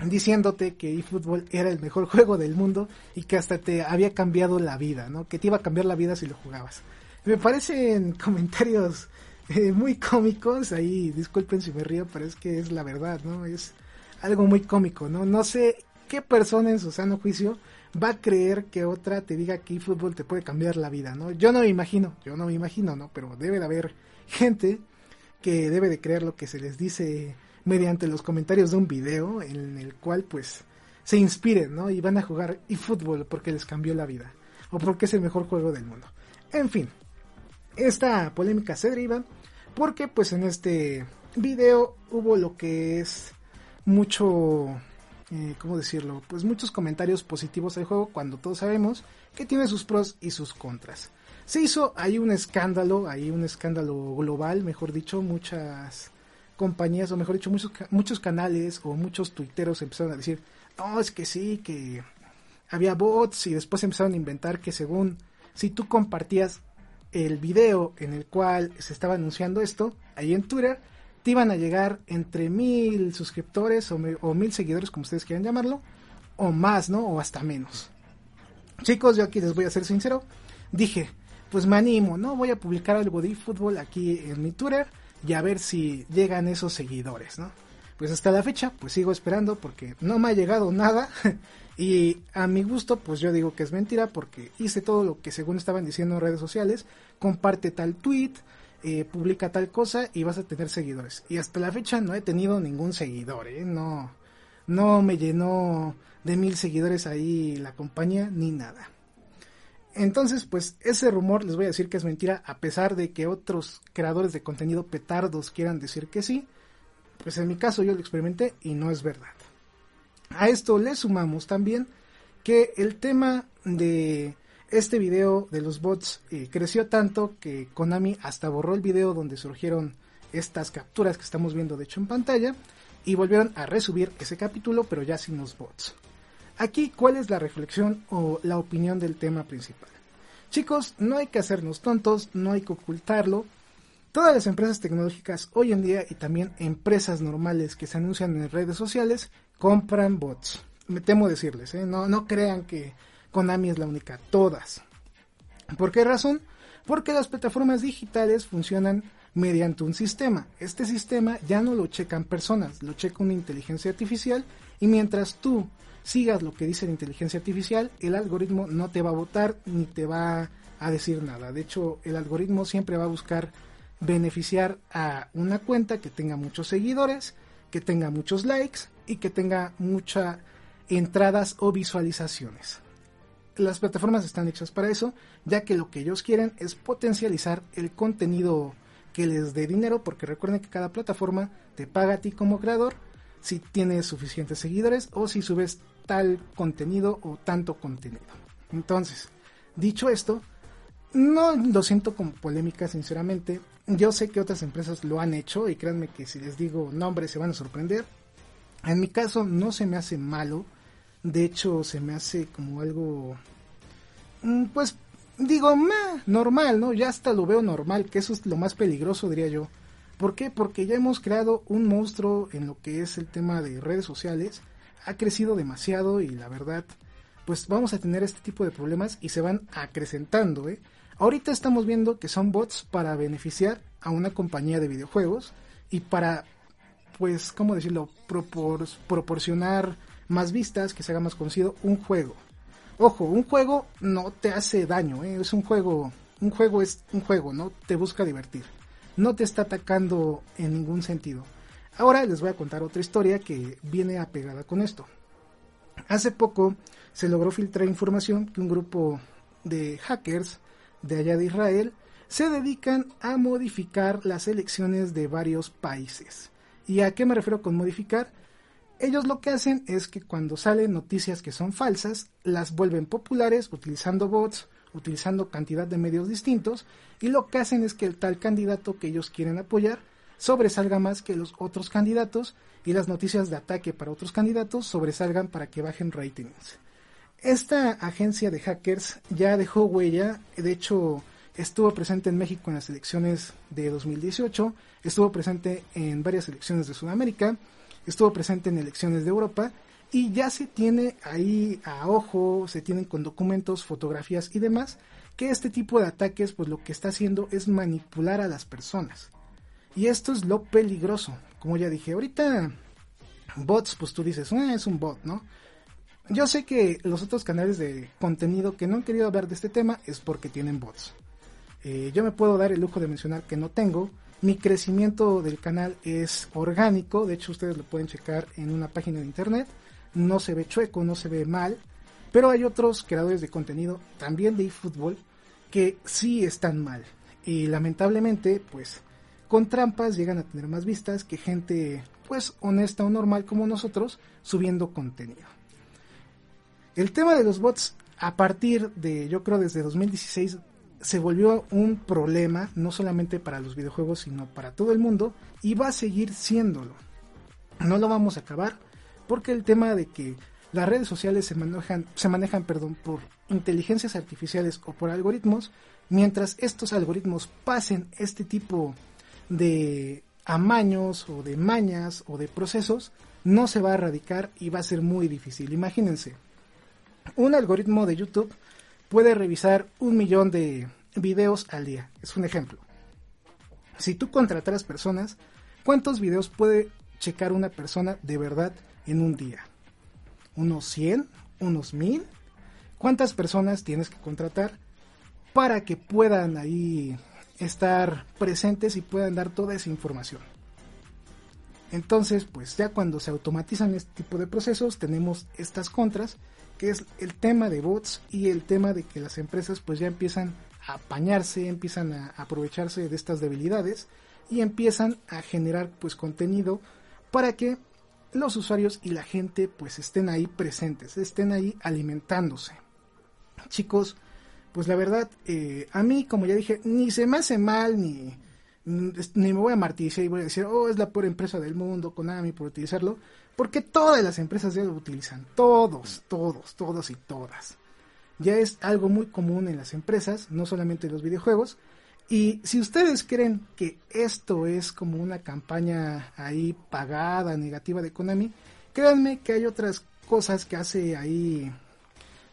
diciéndote que eFootball era el mejor juego del mundo y que hasta te había cambiado la vida, ¿no? Que te iba a cambiar la vida si lo jugabas. Me parecen comentarios eh, muy cómicos, ahí disculpen si me río, pero es que es la verdad, ¿no? Es algo muy cómico, ¿no? No sé ¿qué persona en su sano juicio va a creer que otra te diga que fútbol te puede cambiar la vida, ¿no? Yo no me imagino, yo no me imagino, ¿no? Pero debe de haber gente que debe de creer lo que se les dice mediante los comentarios de un video en el cual pues se inspiren, ¿no? Y van a jugar eFootball porque les cambió la vida o porque es el mejor juego del mundo. En fin, esta polémica se deriva porque pues en este video hubo lo que es mucho eh, ¿cómo decirlo? Pues muchos comentarios positivos del juego cuando todos sabemos que tiene sus pros y sus contras. Se hizo ahí un escándalo, ahí un escándalo global, mejor dicho, muchas compañías, o mejor dicho, muchos, muchos canales o muchos tuiteros empezaron a decir, no, es que sí, que había bots y después empezaron a inventar que según si tú compartías el video en el cual se estaba anunciando esto, ahí en Twitter, te iban a llegar entre mil suscriptores o, mil seguidores, como ustedes quieran llamarlo, o más, ¿no? O hasta menos. Chicos, yo aquí les voy a ser sincero. Dije, pues me animo, ¿no? Voy a publicar algo de fútbol aquí en mi Twitter y a ver si llegan esos seguidores, ¿no? Pues hasta la fecha, pues sigo esperando porque no me ha llegado nada. y a mi gusto, pues yo digo que es mentira porque hice todo lo que según estaban diciendo en redes sociales. Comparte tal tweet, eh, publica tal cosa y vas a tener seguidores. Y hasta la fecha no he tenido ningún seguidor, ¿eh? No, no me llenó de mil seguidores ahí la compañía ni nada. Entonces, pues ese rumor les voy a decir que es mentira, a pesar de que otros creadores de contenido petardos quieran decir que sí. Pues en mi caso yo lo experimenté y no es verdad. A esto le sumamos también que el tema de este video de los bots eh, creció tanto que Konami hasta borró el video donde surgieron estas capturas que estamos viendo de hecho en pantalla y volvieron a resubir ese capítulo pero ya sin los bots. Aquí, ¿cuál es la reflexión o la opinión del tema principal? Chicos, no hay que hacernos tontos, no hay que ocultarlo. Todas las empresas tecnológicas hoy en día y también empresas normales que se anuncian en redes sociales compran bots. Me temo decirles, ¿eh? no, no crean que Konami es la única, todas. ¿Por qué razón? Porque las plataformas digitales funcionan mediante un sistema. Este sistema ya no lo checan personas, lo checa una inteligencia artificial y mientras tú sigas lo que dice la inteligencia artificial, el algoritmo no te va a votar ni te va a decir nada. De hecho, el algoritmo siempre va a buscar beneficiar a una cuenta que tenga muchos seguidores, que tenga muchos likes y que tenga muchas entradas o visualizaciones las plataformas están hechas para eso, ya que lo que ellos quieren es potencializar el contenido que les dé dinero, porque recuerden que cada plataforma te paga a ti como creador si tienes suficientes seguidores o si subes tal contenido o tanto contenido. Entonces, dicho esto, no lo siento como polémica, sinceramente. Yo sé que otras empresas lo han hecho y créanme que si les digo nombres se van a sorprender. En mi caso no se me hace malo de hecho, se me hace como algo, pues digo, normal, ¿no? Ya hasta lo veo normal, que eso es lo más peligroso, diría yo. ¿Por qué? Porque ya hemos creado un monstruo en lo que es el tema de redes sociales. Ha crecido demasiado y la verdad, pues vamos a tener este tipo de problemas y se van acrecentando, ¿eh? Ahorita estamos viendo que son bots para beneficiar a una compañía de videojuegos y para, pues, ¿cómo decirlo? proporcionar más vistas, que se haga más conocido un juego. Ojo, un juego no te hace daño, ¿eh? es un juego, un juego es un juego, no te busca divertir, no te está atacando en ningún sentido. Ahora les voy a contar otra historia que viene apegada con esto. Hace poco se logró filtrar información que un grupo de hackers de allá de Israel se dedican a modificar las elecciones de varios países. ¿Y a qué me refiero con modificar? Ellos lo que hacen es que cuando salen noticias que son falsas, las vuelven populares utilizando bots, utilizando cantidad de medios distintos, y lo que hacen es que el tal candidato que ellos quieren apoyar sobresalga más que los otros candidatos y las noticias de ataque para otros candidatos sobresalgan para que bajen ratings. Esta agencia de hackers ya dejó huella, de hecho estuvo presente en México en las elecciones de 2018, estuvo presente en varias elecciones de Sudamérica, estuvo presente en elecciones de Europa y ya se tiene ahí a ojo, se tienen con documentos, fotografías y demás, que este tipo de ataques pues lo que está haciendo es manipular a las personas. Y esto es lo peligroso. Como ya dije, ahorita bots, pues tú dices, ah, es un bot, ¿no? Yo sé que los otros canales de contenido que no han querido hablar de este tema es porque tienen bots. Eh, yo me puedo dar el lujo de mencionar que no tengo. Mi crecimiento del canal es orgánico, de hecho ustedes lo pueden checar en una página de internet. No se ve chueco, no se ve mal, pero hay otros creadores de contenido, también de eFootball, que sí están mal. Y lamentablemente, pues con trampas llegan a tener más vistas que gente pues honesta o normal como nosotros subiendo contenido. El tema de los bots a partir de yo creo desde 2016 se volvió un problema no solamente para los videojuegos sino para todo el mundo y va a seguir siéndolo. No lo vamos a acabar porque el tema de que las redes sociales se manejan, se manejan perdón, por inteligencias artificiales o por algoritmos, mientras estos algoritmos pasen este tipo de amaños o de mañas o de procesos no se va a erradicar y va a ser muy difícil. Imagínense, un algoritmo de YouTube puede revisar un millón de videos al día. Es un ejemplo. Si tú contrataras personas, ¿cuántos videos puede checar una persona de verdad en un día? ¿Unos 100? ¿Unos 1000? ¿Cuántas personas tienes que contratar para que puedan ahí estar presentes y puedan dar toda esa información. Entonces, pues ya cuando se automatizan este tipo de procesos, tenemos estas contras, que es el tema de bots y el tema de que las empresas pues ya empiezan a apañarse, empiezan a aprovecharse de estas debilidades y empiezan a generar pues contenido para que los usuarios y la gente pues estén ahí presentes, estén ahí alimentándose. Chicos, pues la verdad, eh, a mí, como ya dije, ni se me hace mal, ni, ni me voy a martirizar y voy a decir, oh, es la peor empresa del mundo, Konami, por utilizarlo, porque todas las empresas ya lo utilizan, todos, todos, todos y todas. Ya es algo muy común en las empresas, no solamente en los videojuegos. Y si ustedes creen que esto es como una campaña ahí pagada, negativa de Konami, créanme que hay otras cosas que hace ahí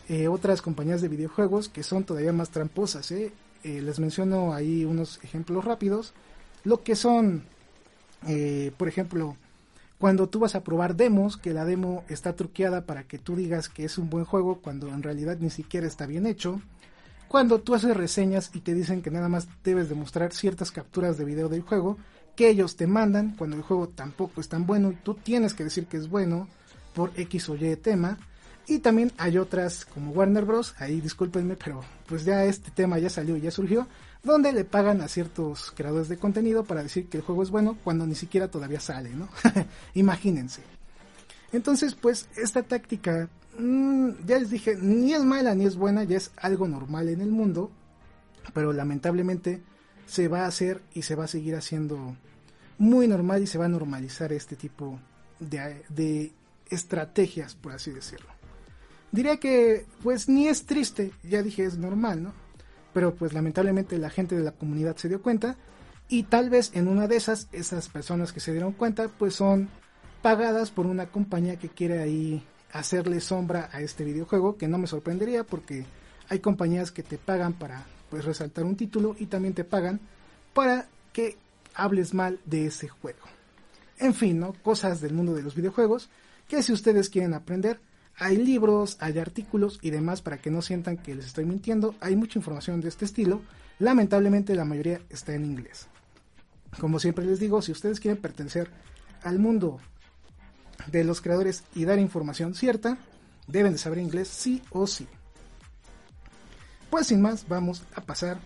eh, otras compañías de videojuegos que son todavía más tramposas. ¿eh? Eh, les menciono ahí unos ejemplos rápidos. Lo que son, por ejemplo, cuando tú vas a probar demos, que la demo está truqueada para que tú digas que es un buen juego cuando en realidad ni siquiera está bien hecho. Cuando tú haces reseñas y te dicen que nada más debes demostrar ciertas capturas de video del juego, que ellos te mandan cuando el juego tampoco es tan bueno y tú tienes que decir que es bueno por X o Y tema y también hay otras como Warner Bros. Ahí discúlpenme, pero pues ya este tema ya salió ya surgió. Donde le pagan a ciertos creadores de contenido para decir que el juego es bueno cuando ni siquiera todavía sale, ¿no? Imagínense. Entonces, pues esta táctica, mmm, ya les dije, ni es mala ni es buena, ya es algo normal en el mundo. Pero lamentablemente se va a hacer y se va a seguir haciendo muy normal y se va a normalizar este tipo de, de estrategias, por así decirlo diría que pues ni es triste, ya dije es normal, ¿no? Pero pues lamentablemente la gente de la comunidad se dio cuenta y tal vez en una de esas, esas personas que se dieron cuenta pues son pagadas por una compañía que quiere ahí hacerle sombra a este videojuego, que no me sorprendería porque hay compañías que te pagan para pues resaltar un título y también te pagan para que hables mal de ese juego. En fin, ¿no? Cosas del mundo de los videojuegos que si ustedes quieren aprender, hay libros, hay artículos y demás para que no sientan que les estoy mintiendo. Hay mucha información de este estilo. Lamentablemente la mayoría está en inglés. Como siempre les digo, si ustedes quieren pertenecer al mundo de los creadores y dar información cierta, deben de saber inglés sí o sí. Pues sin más, vamos a pasar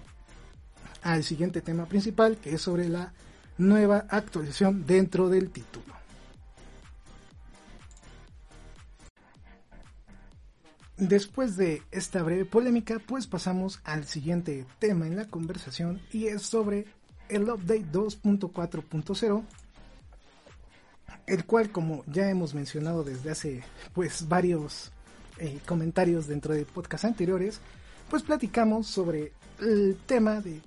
al siguiente tema principal, que es sobre la nueva actualización dentro del título. Después de esta breve polémica, pues pasamos al siguiente tema en la conversación y es sobre el update 2.4.0, el cual como ya hemos mencionado desde hace pues varios eh, comentarios dentro de podcasts anteriores, pues platicamos sobre el tema de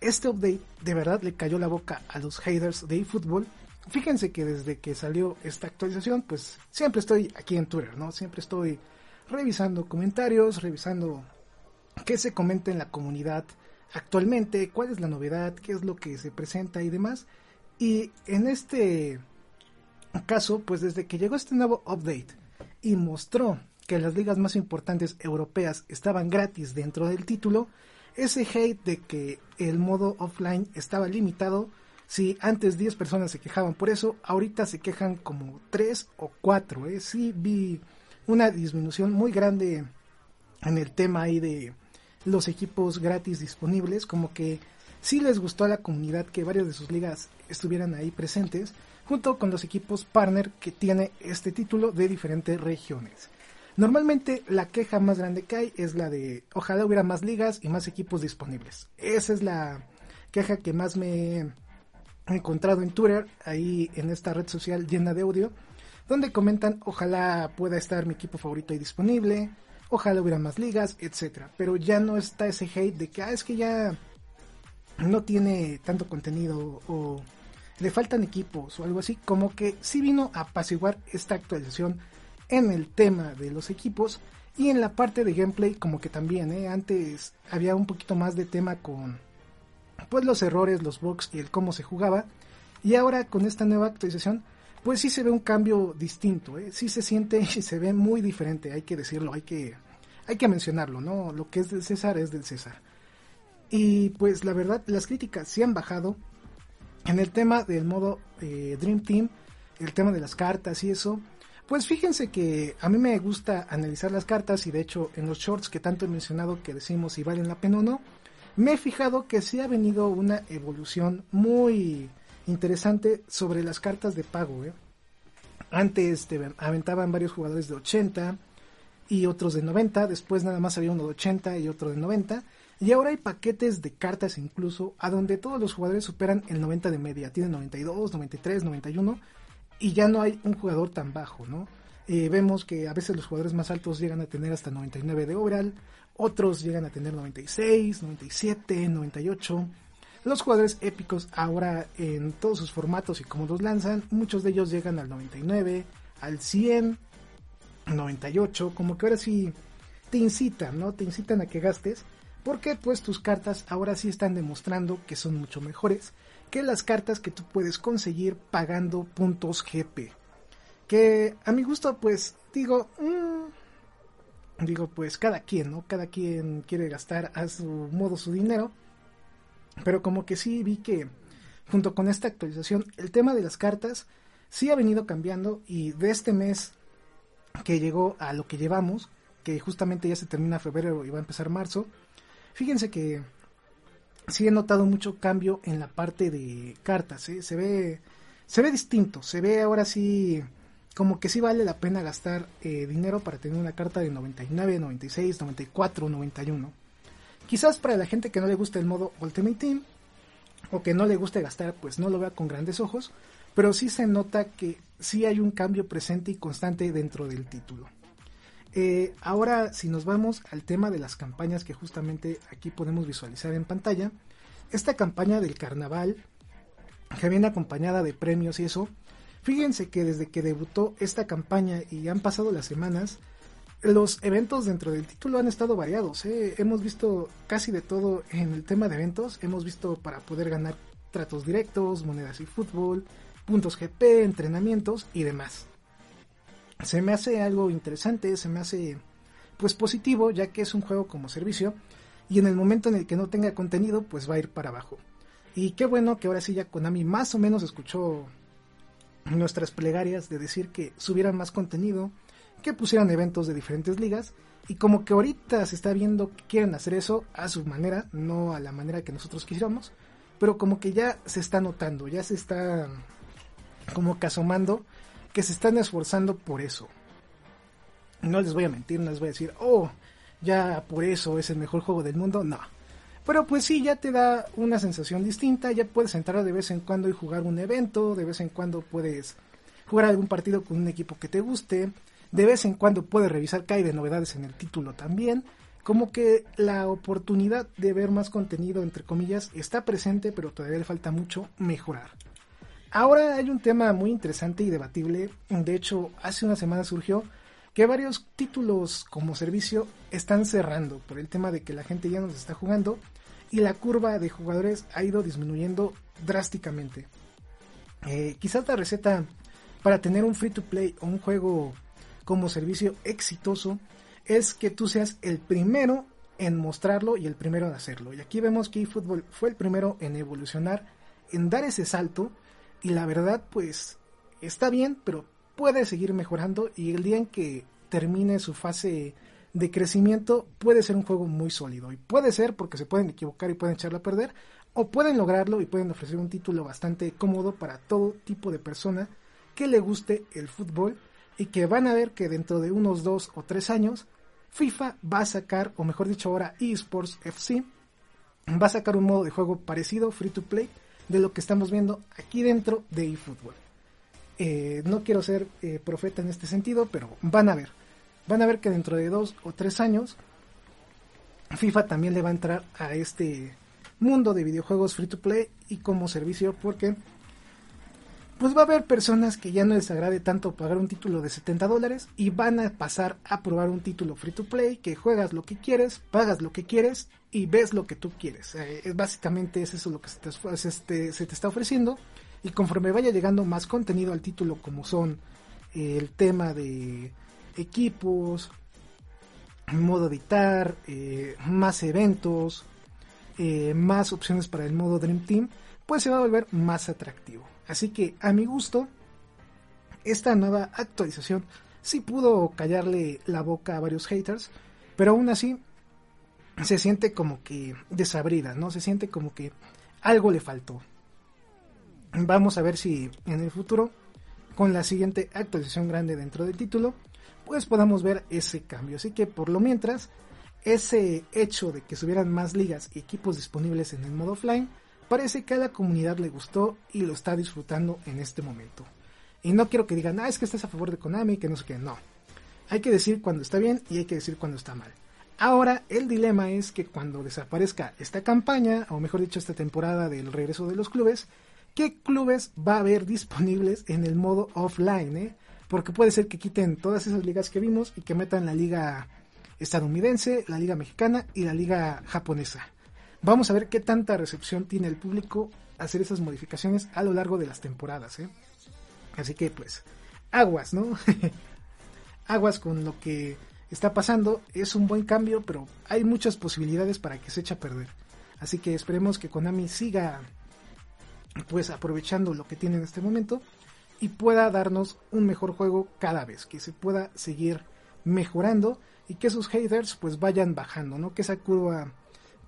este update de verdad le cayó la boca a los haters de eFootball. Fíjense que desde que salió esta actualización, pues siempre estoy aquí en Twitter, ¿no? Siempre estoy revisando comentarios, revisando qué se comenta en la comunidad actualmente, cuál es la novedad, qué es lo que se presenta y demás. Y en este caso, pues desde que llegó este nuevo update y mostró que las ligas más importantes europeas estaban gratis dentro del título, ese hate de que el modo offline estaba limitado, si antes 10 personas se quejaban por eso, ahorita se quejan como 3 o 4. ¿eh? Sí vi una disminución muy grande en el tema ahí de los equipos gratis disponibles, como que sí les gustó a la comunidad que varias de sus ligas estuvieran ahí presentes, junto con los equipos partner que tiene este título de diferentes regiones. Normalmente la queja más grande que hay es la de ojalá hubiera más ligas y más equipos disponibles. Esa es la queja que más me he encontrado en Twitter, ahí en esta red social llena de audio, donde comentan ojalá pueda estar mi equipo favorito ahí disponible, ojalá hubiera más ligas, etcétera. Pero ya no está ese hate de que ah, es que ya no tiene tanto contenido o le faltan equipos o algo así, como que sí vino a apaciguar esta actualización en el tema de los equipos y en la parte de gameplay como que también, ¿eh? antes había un poquito más de tema con pues los errores, los bugs y el cómo se jugaba y ahora con esta nueva actualización pues sí se ve un cambio distinto, ¿eh? sí se siente y se ve muy diferente, hay que decirlo, hay que, hay que mencionarlo, ¿no? Lo que es del César es del César. Y pues la verdad, las críticas sí han bajado en el tema del modo eh, Dream Team, el tema de las cartas y eso, pues fíjense que a mí me gusta analizar las cartas y de hecho en los shorts que tanto he mencionado que decimos si valen la pena o no, me he fijado que sí ha venido una evolución muy interesante sobre las cartas de pago. ¿eh? Antes aventaban varios jugadores de 80 y otros de 90, después nada más había uno de 80 y otro de 90. Y ahora hay paquetes de cartas incluso a donde todos los jugadores superan el 90 de media. Tienen 92, 93, 91 y ya no hay un jugador tan bajo, ¿no? Eh, vemos que a veces los jugadores más altos llegan a tener hasta 99 de overall, otros llegan a tener 96, 97, 98. Los jugadores épicos ahora en todos sus formatos y como los lanzan, muchos de ellos llegan al 99, al 100, 98, como que ahora sí te incitan, ¿no? Te incitan a que gastes, porque pues tus cartas ahora sí están demostrando que son mucho mejores que las cartas que tú puedes conseguir pagando puntos GP. Que a mi gusto, pues digo, mm, digo, pues cada quien, ¿no? Cada quien quiere gastar a su modo su dinero. Pero como que sí vi que junto con esta actualización, el tema de las cartas sí ha venido cambiando y de este mes que llegó a lo que llevamos, que justamente ya se termina febrero y va a empezar marzo, fíjense que sí he notado mucho cambio en la parte de cartas, ¿eh? se ve se ve distinto, se ve ahora sí como que sí vale la pena gastar eh, dinero para tener una carta de 99, 96, 94, 91. Quizás para la gente que no le gusta el modo Ultimate Team o que no le guste gastar, pues no lo vea con grandes ojos, pero sí se nota que sí hay un cambio presente y constante dentro del título. Eh, ahora, si nos vamos al tema de las campañas que justamente aquí podemos visualizar en pantalla, esta campaña del carnaval, que viene acompañada de premios y eso, fíjense que desde que debutó esta campaña y han pasado las semanas, los eventos dentro del título han estado variados. ¿eh? Hemos visto casi de todo en el tema de eventos. Hemos visto para poder ganar tratos directos, monedas y fútbol, puntos GP, entrenamientos y demás se me hace algo interesante, se me hace pues positivo, ya que es un juego como servicio y en el momento en el que no tenga contenido, pues va a ir para abajo. Y qué bueno que ahora sí ya Konami más o menos escuchó nuestras plegarias de decir que subieran más contenido, que pusieran eventos de diferentes ligas y como que ahorita se está viendo que quieren hacer eso a su manera, no a la manera que nosotros quisiéramos, pero como que ya se está notando, ya se está como que asomando que se están esforzando por eso. No les voy a mentir, no les voy a decir, oh, ya por eso es el mejor juego del mundo, no. Pero pues sí, ya te da una sensación distinta, ya puedes entrar de vez en cuando y jugar un evento, de vez en cuando puedes jugar algún partido con un equipo que te guste, de vez en cuando puedes revisar que hay de novedades en el título también. Como que la oportunidad de ver más contenido, entre comillas, está presente, pero todavía le falta mucho mejorar. Ahora hay un tema muy interesante y debatible. De hecho, hace una semana surgió que varios títulos como servicio están cerrando por el tema de que la gente ya no está jugando y la curva de jugadores ha ido disminuyendo drásticamente. Eh, quizás la receta para tener un free to play o un juego como servicio exitoso es que tú seas el primero en mostrarlo y el primero en hacerlo. Y aquí vemos que eFootball fue el primero en evolucionar, en dar ese salto y la verdad pues está bien, pero puede seguir mejorando y el día en que termine su fase de crecimiento puede ser un juego muy sólido y puede ser porque se pueden equivocar y pueden echarlo a perder o pueden lograrlo y pueden ofrecer un título bastante cómodo para todo tipo de persona que le guste el fútbol y que van a ver que dentro de unos dos o tres años FIFA va a sacar, o mejor dicho ahora eSports FC, va a sacar un modo de juego parecido, free to play, de lo que estamos viendo aquí dentro de eFootball. Eh, no quiero ser eh, profeta en este sentido, pero van a ver. Van a ver que dentro de dos o tres años FIFA también le va a entrar a este mundo de videojuegos free to play y como servicio porque pues va a haber personas que ya no les agrade tanto pagar un título de 70 dólares y van a pasar a probar un título free to play que juegas lo que quieres, pagas lo que quieres y ves lo que tú quieres. Eh, básicamente es eso lo que se te, este, se te, está ofreciendo y conforme vaya llegando más contenido al título como son eh, el tema de equipos, modo editar, eh, más eventos, más opciones para el modo Dream Team, pues se va a volver más atractivo. Así que a mi gusto, esta nueva actualización sí pudo callarle la boca a varios haters, pero aún así se siente como que desabrida, ¿no? Se siente como que algo le faltó. Vamos a ver si en el futuro, con la siguiente actualización grande dentro del título, pues podamos ver ese cambio. Así que por lo mientras, ese hecho de que subieran más ligas y equipos disponibles en el modo offline, Parece que a la comunidad le gustó y lo está disfrutando en este momento. Y no quiero que digan, ah, es que estás a favor de Konami, que no sé qué, no. Hay que decir cuando está bien y hay que decir cuando está mal. Ahora, el dilema es que cuando desaparezca esta campaña, o mejor dicho, esta temporada del regreso de los clubes, ¿qué clubes va a haber disponibles en el modo offline? Eh? Porque puede ser que quiten todas esas ligas que vimos y que metan la liga estadounidense, la liga mexicana y la liga japonesa. Vamos a ver qué tanta recepción tiene el público hacer esas modificaciones a lo largo de las temporadas. ¿eh? Así que pues, aguas, ¿no? aguas con lo que está pasando. Es un buen cambio, pero hay muchas posibilidades para que se eche a perder. Así que esperemos que Konami siga pues aprovechando lo que tiene en este momento y pueda darnos un mejor juego cada vez, que se pueda seguir mejorando y que sus haters pues vayan bajando, ¿no? Que esa curva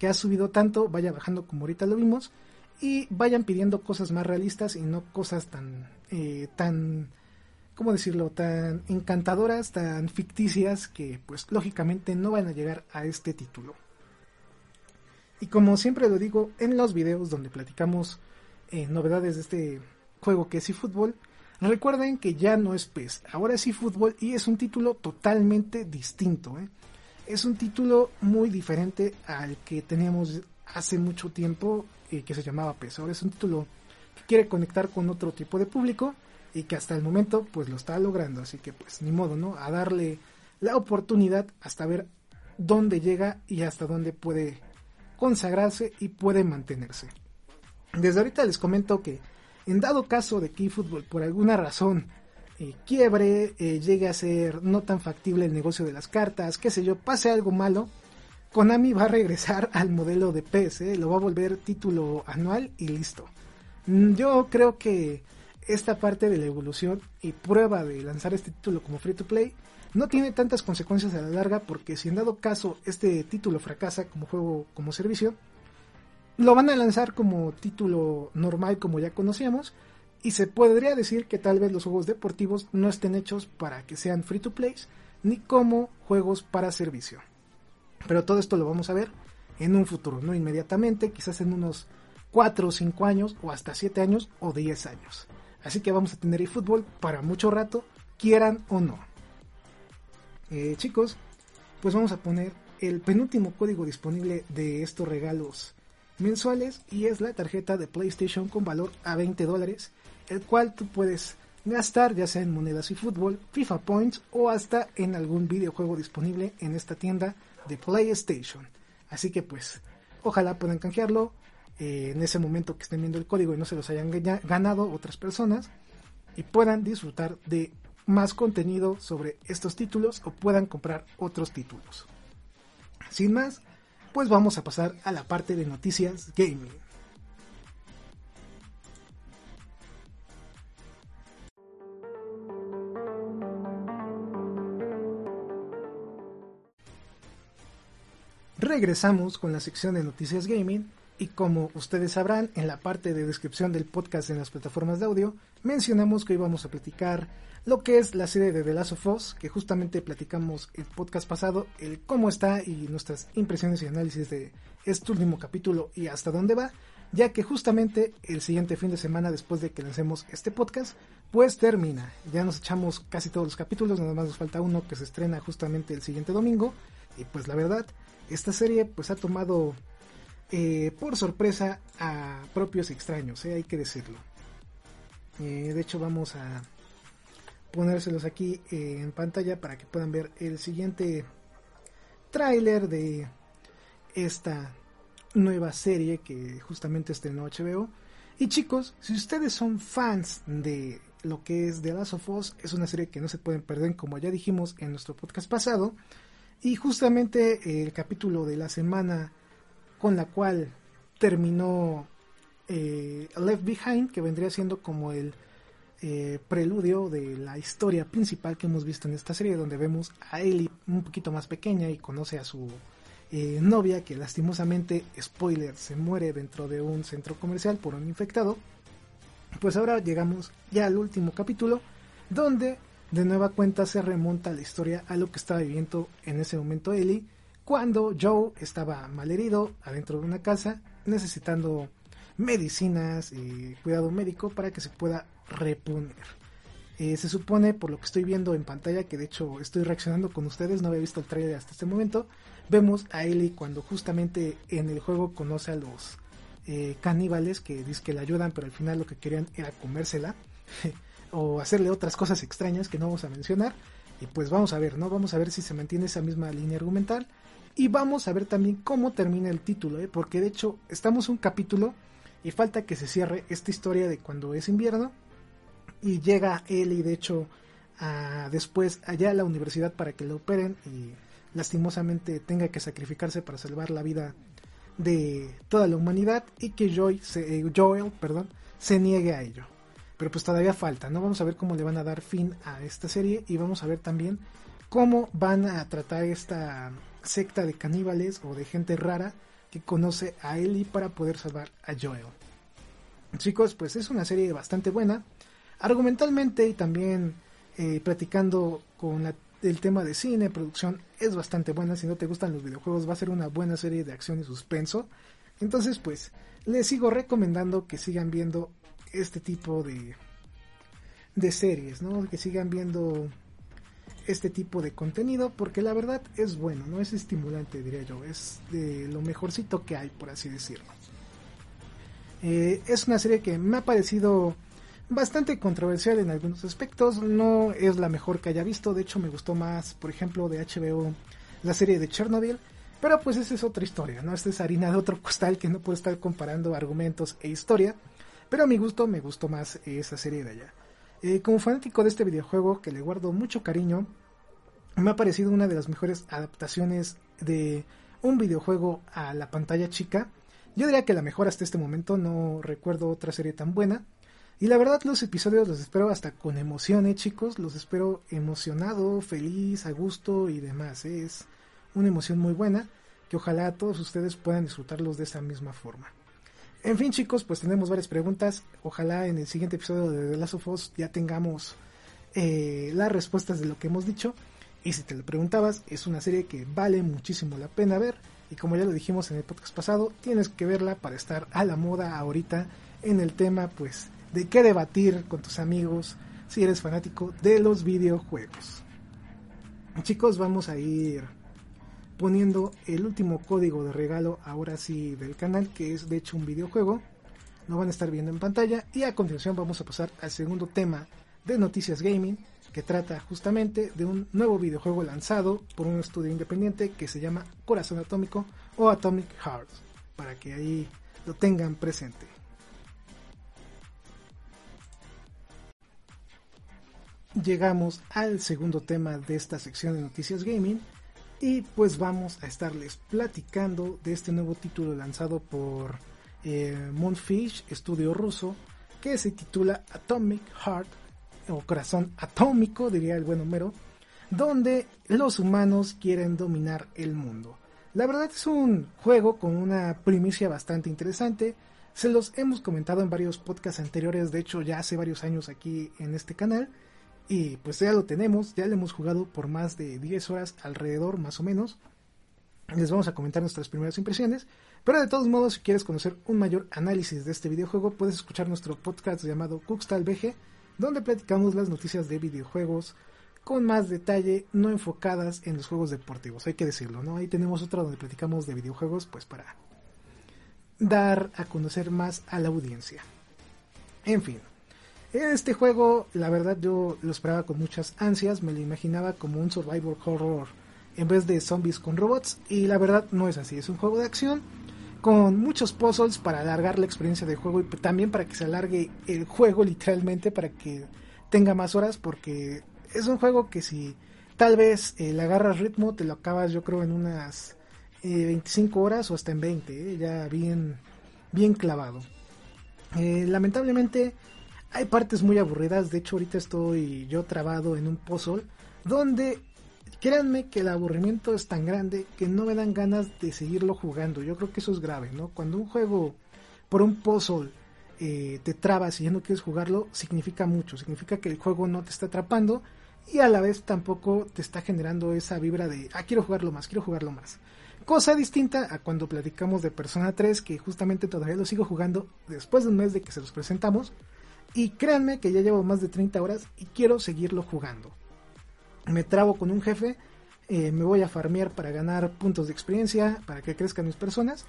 que ha subido tanto vaya bajando como ahorita lo vimos y vayan pidiendo cosas más realistas y no cosas tan, eh, tan, ¿cómo decirlo?, tan encantadoras, tan ficticias que pues lógicamente no van a llegar a este título. Y como siempre lo digo en los videos donde platicamos eh, novedades de este juego que es eFootball, recuerden que ya no es PES, ahora es eFootball y es un título totalmente distinto. ¿eh? Es un título muy diferente al que teníamos hace mucho tiempo y que se llamaba PES. Ahora es un título que quiere conectar con otro tipo de público y que hasta el momento pues lo está logrando. Así que pues ni modo, ¿no? A darle la oportunidad hasta ver dónde llega y hasta dónde puede consagrarse y puede mantenerse. Desde ahorita les comento que en dado caso de que eFootball por alguna razón eh, quiebre, eh, llegue a ser no tan factible el negocio de las cartas, qué sé yo, pase algo malo, Konami va a regresar al modelo de PS, eh, lo va a volver título anual y listo. Mm, yo creo que esta parte de la evolución y prueba de lanzar este título como free to play no tiene tantas consecuencias a la larga porque si en dado caso este título fracasa como juego como servicio, lo van a lanzar como título normal como ya conocíamos y se podría decir que tal vez los juegos deportivos no estén hechos para que sean free to play ni como juegos para servicio. Pero todo esto lo vamos a ver en un futuro, no inmediatamente, quizás en unos 4 o 5 años o hasta 7 años o 10 años. Así que vamos a tener eFootball para mucho rato, quieran o no. Eh, chicos, pues vamos a poner el penúltimo código disponible de estos regalos mensuales y es la tarjeta de PlayStation con valor a 20 dólares, el cual tú puedes gastar ya sea en monedas y fútbol, FIFA Points o hasta en algún videojuego disponible en esta tienda de PlayStation. Así que pues, ojalá puedan canjearlo eh, en ese momento que estén viendo el código y no se los hayan ganado otras personas y puedan disfrutar de más contenido sobre estos títulos o puedan comprar otros títulos. Sin más, pues vamos a pasar a la parte de noticias gaming. Regresamos con la sección de noticias gaming y como ustedes sabrán en la parte de descripción del podcast en las plataformas de audio mencionamos que hoy vamos a platicar lo que es la serie de The Last of Us, que justamente platicamos el podcast pasado, el cómo está y nuestras impresiones y análisis de este último capítulo y hasta dónde va, ya que justamente el siguiente fin de semana después de que lancemos este podcast, pues termina. Ya nos echamos casi todos los capítulos, nada más nos falta uno que se estrena justamente el siguiente domingo y pues la verdad, esta serie pues ha tomado eh, por sorpresa a propios extraños, eh, hay que decirlo. Eh, de hecho vamos a ponérselos aquí en pantalla para que puedan ver el siguiente tráiler de esta nueva serie que justamente estrenó HBO. Y chicos, si ustedes son fans de lo que es The Last of Us, es una serie que no se pueden perder, como ya dijimos en nuestro podcast pasado. Y justamente el capítulo de la semana con la cual terminó eh, Left Behind, que vendría siendo como el eh, preludio de la historia principal que hemos visto en esta serie, donde vemos a Ellie un poquito más pequeña y conoce a su eh, novia, que lastimosamente, spoiler, se muere dentro de un centro comercial por un infectado. Pues ahora llegamos ya al último capítulo, donde de nueva cuenta se remonta la historia a lo que estaba viviendo en ese momento Ellie, cuando Joe estaba malherido adentro de una casa, necesitando medicinas y cuidado médico para que se pueda reponer. Eh, se supone, por lo que estoy viendo en pantalla, que de hecho estoy reaccionando con ustedes, no había visto el trailer hasta este momento, vemos a Ellie cuando justamente en el juego conoce a los eh, caníbales que dice que le ayudan, pero al final lo que querían era comérsela o hacerle otras cosas extrañas que no vamos a mencionar. Y pues vamos a ver, ¿no? Vamos a ver si se mantiene esa misma línea argumental. Y vamos a ver también cómo termina el título, ¿eh? porque de hecho estamos un capítulo y falta que se cierre esta historia de cuando es invierno y llega él y de hecho después allá a la universidad para que lo operen y lastimosamente tenga que sacrificarse para salvar la vida de toda la humanidad y que Joy se, eh, Joel perdón, se niegue a ello. Pero pues todavía falta, ¿no? Vamos a ver cómo le van a dar fin a esta serie y vamos a ver también cómo van a tratar esta secta de caníbales o de gente rara que conoce a Ellie para poder salvar a Joel. Chicos, pues es una serie bastante buena. Argumentalmente y también eh, platicando con el tema de cine, producción, es bastante buena. Si no te gustan los videojuegos, va a ser una buena serie de acción y suspenso. Entonces, pues, les sigo recomendando que sigan viendo este tipo de, de series, ¿no? Que sigan viendo este tipo de contenido porque la verdad es bueno, no es estimulante diría yo, es de lo mejorcito que hay por así decirlo. Eh, es una serie que me ha parecido bastante controversial en algunos aspectos, no es la mejor que haya visto, de hecho me gustó más, por ejemplo, de HBO la serie de Chernobyl, pero pues esa es otra historia, ¿no? Esta es harina de otro costal que no puedo estar comparando argumentos e historia, pero a mi gusto me gustó más esa serie de allá. Eh, como fanático de este videojuego que le guardo mucho cariño, me ha parecido una de las mejores adaptaciones de un videojuego a la pantalla chica. Yo diría que la mejor hasta este momento, no recuerdo otra serie tan buena. Y la verdad los episodios los espero hasta con emoción, ¿eh, chicos? Los espero emocionado, feliz, a gusto y demás. Es una emoción muy buena que ojalá todos ustedes puedan disfrutarlos de esa misma forma. En fin, chicos, pues tenemos varias preguntas. Ojalá en el siguiente episodio de The Last of Us ya tengamos eh, las respuestas de lo que hemos dicho. Y si te lo preguntabas, es una serie que vale muchísimo la pena ver. Y como ya lo dijimos en el podcast pasado, tienes que verla para estar a la moda ahorita en el tema, pues de qué debatir con tus amigos si eres fanático de los videojuegos. Chicos, vamos a ir poniendo el último código de regalo ahora sí del canal, que es de hecho un videojuego. Lo van a estar viendo en pantalla y a continuación vamos a pasar al segundo tema de Noticias Gaming, que trata justamente de un nuevo videojuego lanzado por un estudio independiente que se llama Corazón Atómico o Atomic Heart, para que ahí lo tengan presente. llegamos al segundo tema de esta sección de noticias gaming y pues vamos a estarles platicando de este nuevo título lanzado por eh, Moonfish, estudio ruso, que se titula Atomic Heart o Corazón Atómico, diría el buen Homero, donde los humanos quieren dominar el mundo. La verdad es un juego con una primicia bastante interesante. Se los hemos comentado en varios podcasts anteriores, de hecho ya hace varios años aquí en este canal. Y pues ya lo tenemos, ya lo hemos jugado por más de 10 horas alrededor, más o menos. Les vamos a comentar nuestras primeras impresiones. Pero de todos modos, si quieres conocer un mayor análisis de este videojuego, puedes escuchar nuestro podcast llamado Cookstal BG, donde platicamos las noticias de videojuegos con más detalle, no enfocadas en los juegos deportivos, hay que decirlo, ¿no? Ahí tenemos otra donde platicamos de videojuegos, pues para dar a conocer más a la audiencia. En fin, este juego, la verdad, yo lo esperaba con muchas ansias. Me lo imaginaba como un survival horror en vez de zombies con robots. Y la verdad, no es así. Es un juego de acción con muchos puzzles para alargar la experiencia de juego y también para que se alargue el juego, literalmente, para que tenga más horas. Porque es un juego que si tal vez eh, le agarras ritmo, te lo acabas, yo creo, en unas 25 eh, horas o hasta en 20. Eh, ya bien, bien clavado. lamentablemente hay partes muy aburridas, de hecho ahorita estoy yo trabado en un puzzle donde créanme que el aburrimiento es tan grande que no me dan ganas de seguirlo jugando. Yo creo que eso es grave, ¿no? Cuando un juego por un puzzle eh, te trabas y ya no quieres jugarlo, significa mucho. Significa que el juego no te está atrapando y a la vez tampoco te está generando esa vibra de, ah, quiero jugarlo más, quiero jugarlo más. Cosa distinta a cuando platicamos de Persona 3, que justamente todavía lo sigo jugando después de un mes de que se los presentamos. Y créanme que ya llevo más de 30 horas y quiero seguirlo jugando. Me trabo con un jefe, eh, me voy a farmear para ganar puntos de experiencia, para que crezcan mis personas.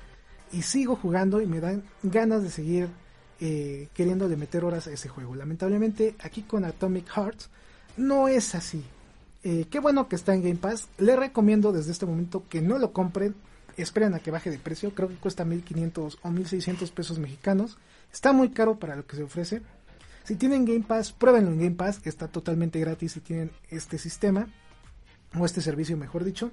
Y sigo jugando y me dan ganas de seguir eh, queriendo meter horas a ese juego. Lamentablemente aquí con Atomic Hearts no es así. Eh, qué bueno que está en Game Pass. Le recomiendo desde este momento que no lo compren. Esperen a que baje de precio. Creo que cuesta 1500 o 1600 pesos mexicanos. Está muy caro para lo que se ofrece. Si tienen Game Pass, pruébenlo en Game Pass, está totalmente gratis si tienen este sistema, o este servicio mejor dicho.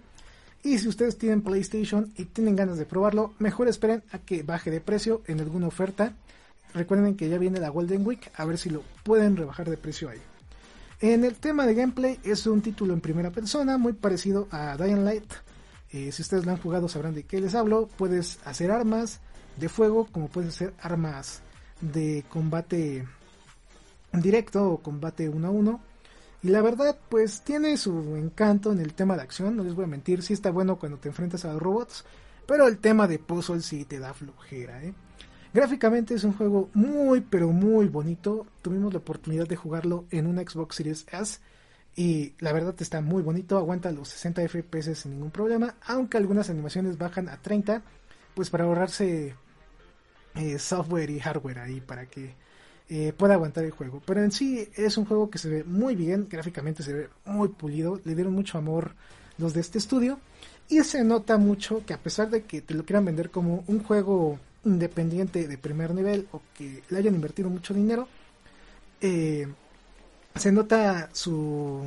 Y si ustedes tienen PlayStation y tienen ganas de probarlo, mejor esperen a que baje de precio en alguna oferta. Recuerden que ya viene la Golden Week, a ver si lo pueden rebajar de precio ahí. En el tema de gameplay es un título en primera persona muy parecido a Dying Light. Eh, si ustedes lo han jugado sabrán de qué les hablo. Puedes hacer armas de fuego como puedes hacer armas de combate directo o combate uno a uno. Y la verdad, pues tiene su encanto en el tema de acción, no les voy a mentir, sí está bueno cuando te enfrentas a los robots, pero el tema de puzzle sí te da flojera, ¿eh? Gráficamente es un juego muy pero muy bonito, tuvimos la oportunidad de jugarlo en una Xbox Series S y la verdad está muy bonito, aguanta los 60 FPS sin ningún problema, aunque algunas animaciones bajan a 30, pues para ahorrarse eh, software y hardware ahí para que eh, puede aguantar el juego. Pero en sí es un juego que se ve muy bien, gráficamente se ve muy pulido, le dieron mucho amor los de este estudio y se nota mucho que a pesar de que te lo quieran vender como un juego independiente de primer nivel o que le hayan invertido mucho dinero, eh, se nota su,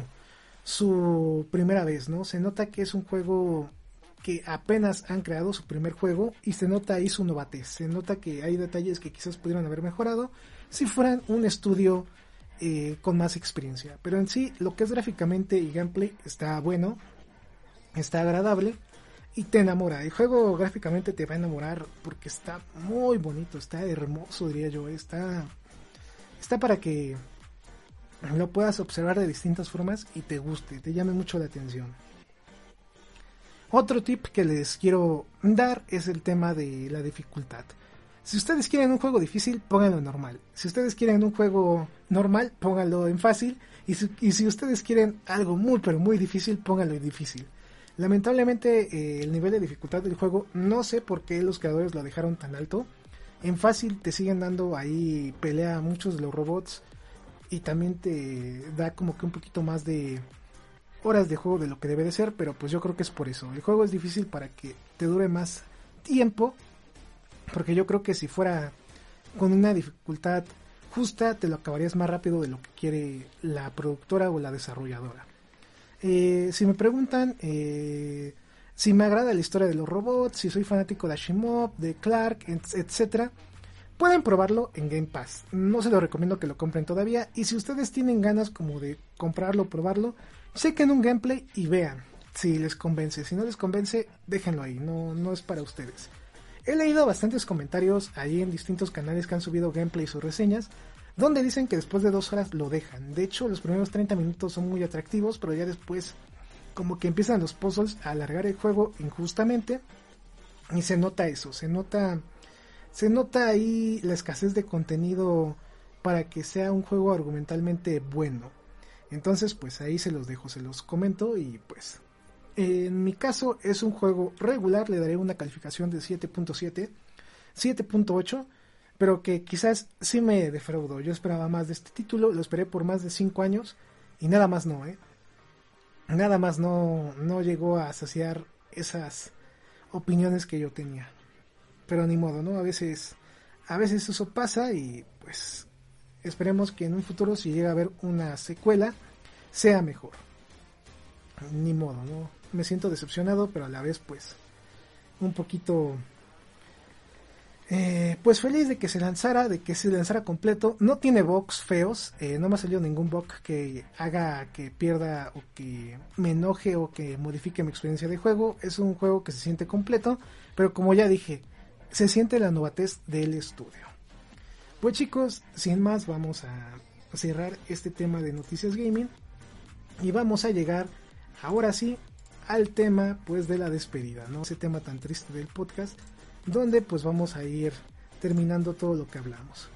su primera vez, ¿no? Se nota que es un juego que apenas han creado su primer juego y se nota ahí su novatez, se nota que hay detalles que quizás pudieran haber mejorado si fueran un estudio eh, con más experiencia. Pero en sí, lo que es gráficamente y gameplay está bueno, está agradable y te enamora. El juego gráficamente te va a enamorar porque está muy bonito, está hermoso, diría yo. Está, está para que lo puedas observar de distintas formas y te guste, te llame mucho la atención. Otro tip que les quiero dar es el tema de la dificultad. Si ustedes quieren un juego difícil, pónganlo en normal. Si ustedes quieren un juego normal, pónganlo en fácil. Y si, ustedes quieren algo muy, pero muy difícil, pónganlo en difícil. Lamentablemente eh, el nivel de dificultad del juego no sé por qué los creadores lo dejaron tan alto. En fácil te siguen dando ahí pelea a muchos de los robots y también te da como que un poquito más de horas de juego de lo que debe de ser, pero pues yo creo que es por eso. El juego es difícil para que te dure más tiempo, porque yo creo que si fuera con una dificultad justa te lo acabarías más rápido de lo que quiere la productora o la desarrolladora. Eh, si me preguntan eh, si me agrada la historia de los robots, si soy fanático de Ashimov, de Clark, etcétera, pueden probarlo en Game Pass. No se lo recomiendo que lo compren todavía. Y si ustedes tienen ganas como de comprarlo, probarlo, chequen un gameplay y vean si les convence. Si no les convence, déjenlo ahí. No, no es para ustedes. He leído bastantes comentarios ahí en distintos canales que han subido gameplays o reseñas donde dicen que después de dos horas lo dejan. De hecho, los primeros 30 minutos son muy atractivos, pero ya después como que empiezan los puzzles a alargar el juego injustamente y se nota eso, se nota se nota ahí la escasez de contenido para que sea un juego argumentalmente bueno. Entonces, pues ahí se los dejo, se los comento y pues en mi caso es un juego regular, le daré una calificación de 7.7, 7.8 pero que quizás sí me defraudó. Yo esperaba más de este título, lo esperé por más de 5 años y nada más no, ¿eh? Nada más no, no llegó a saciar esas opiniones que yo tenía. Pero ni modo, ¿no? A veces, a veces eso pasa y pues esperemos que en un futuro si llega a haber una secuela sea mejor. Ni modo, ¿no? Me siento decepcionado, pero a la vez pues un poquito eh, pues feliz de que se lanzara, de que se lanzara completo. No tiene bugs feos, eh, no me ha salido ningún bug que haga que pierda o que me enoje o que modifique mi experiencia de juego. Es un juego que se siente completo, pero como ya dije, se siente la novatez del estudio. Pues chicos, sin más vamos a cerrar este tema de noticias gaming y vamos a llegar ahora sí al tema pues de la despedida, ¿no? Ese tema tan triste del podcast donde pues vamos a ir terminando todo lo que hablamos.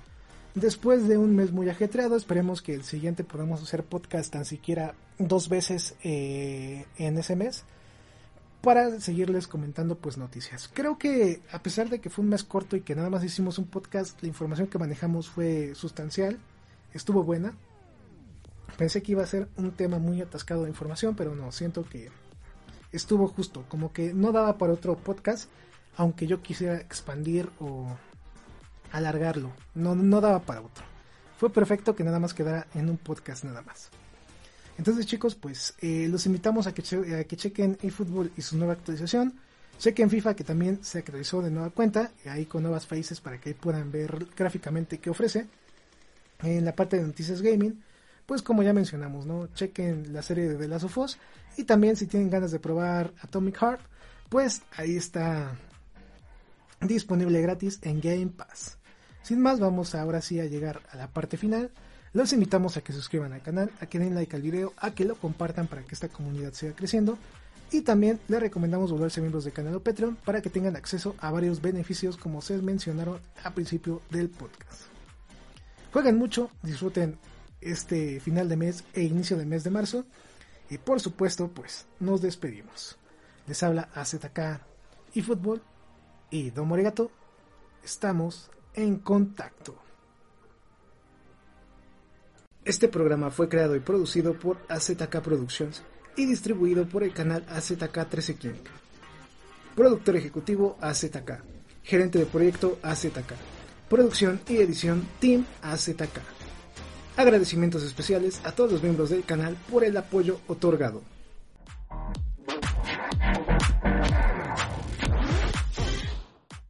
Después de un mes muy ajetreado, esperemos que el siguiente podamos hacer podcast tan siquiera dos veces eh, en ese mes para seguirles comentando pues noticias. Creo que a pesar de que fue un mes corto y que nada más hicimos un podcast, la información que manejamos fue sustancial, estuvo buena. Pensé que iba a ser un tema muy atascado de información, pero no, siento que estuvo justo, como que no daba para otro podcast aunque yo quisiera expandir o alargarlo. No, no daba para otro. Fue perfecto que nada más quedara en un podcast nada más. Entonces chicos, pues eh, los invitamos a que, que chequen eFootball y su nueva actualización. Chequen FIFA que también se actualizó de nueva cuenta, ahí con nuevas faces para que puedan ver gráficamente qué ofrece. En la parte de noticias gaming, pues como ya mencionamos, ¿no? Chequen la serie de The Last of Us y también si tienen ganas de probar Atomic Heart, pues ahí está disponible gratis en Game Pass. Sin más, vamos ahora sí a llegar a la parte final. Los invitamos a que se suscriban al canal, a que den like al video, a que lo compartan para que esta comunidad siga creciendo. Y también les recomendamos volverse miembros del canal o Patreon para que tengan acceso a varios beneficios como se mencionaron al principio del podcast. Jueguen mucho, disfruten este final de mes e inicio de mes de marzo. Y por supuesto, pues nos despedimos. Les habla AZK y Fútbol y Don Morigato, estamos en contacto. Este programa fue creado y producido por AZK Productions y distribuido por el canal AZK 13 King. Productor ejecutivo AZK. Gerente de proyecto AZK. Producción y edición Team AZK. Agradecimientos especiales a todos los miembros del canal por el apoyo otorgado.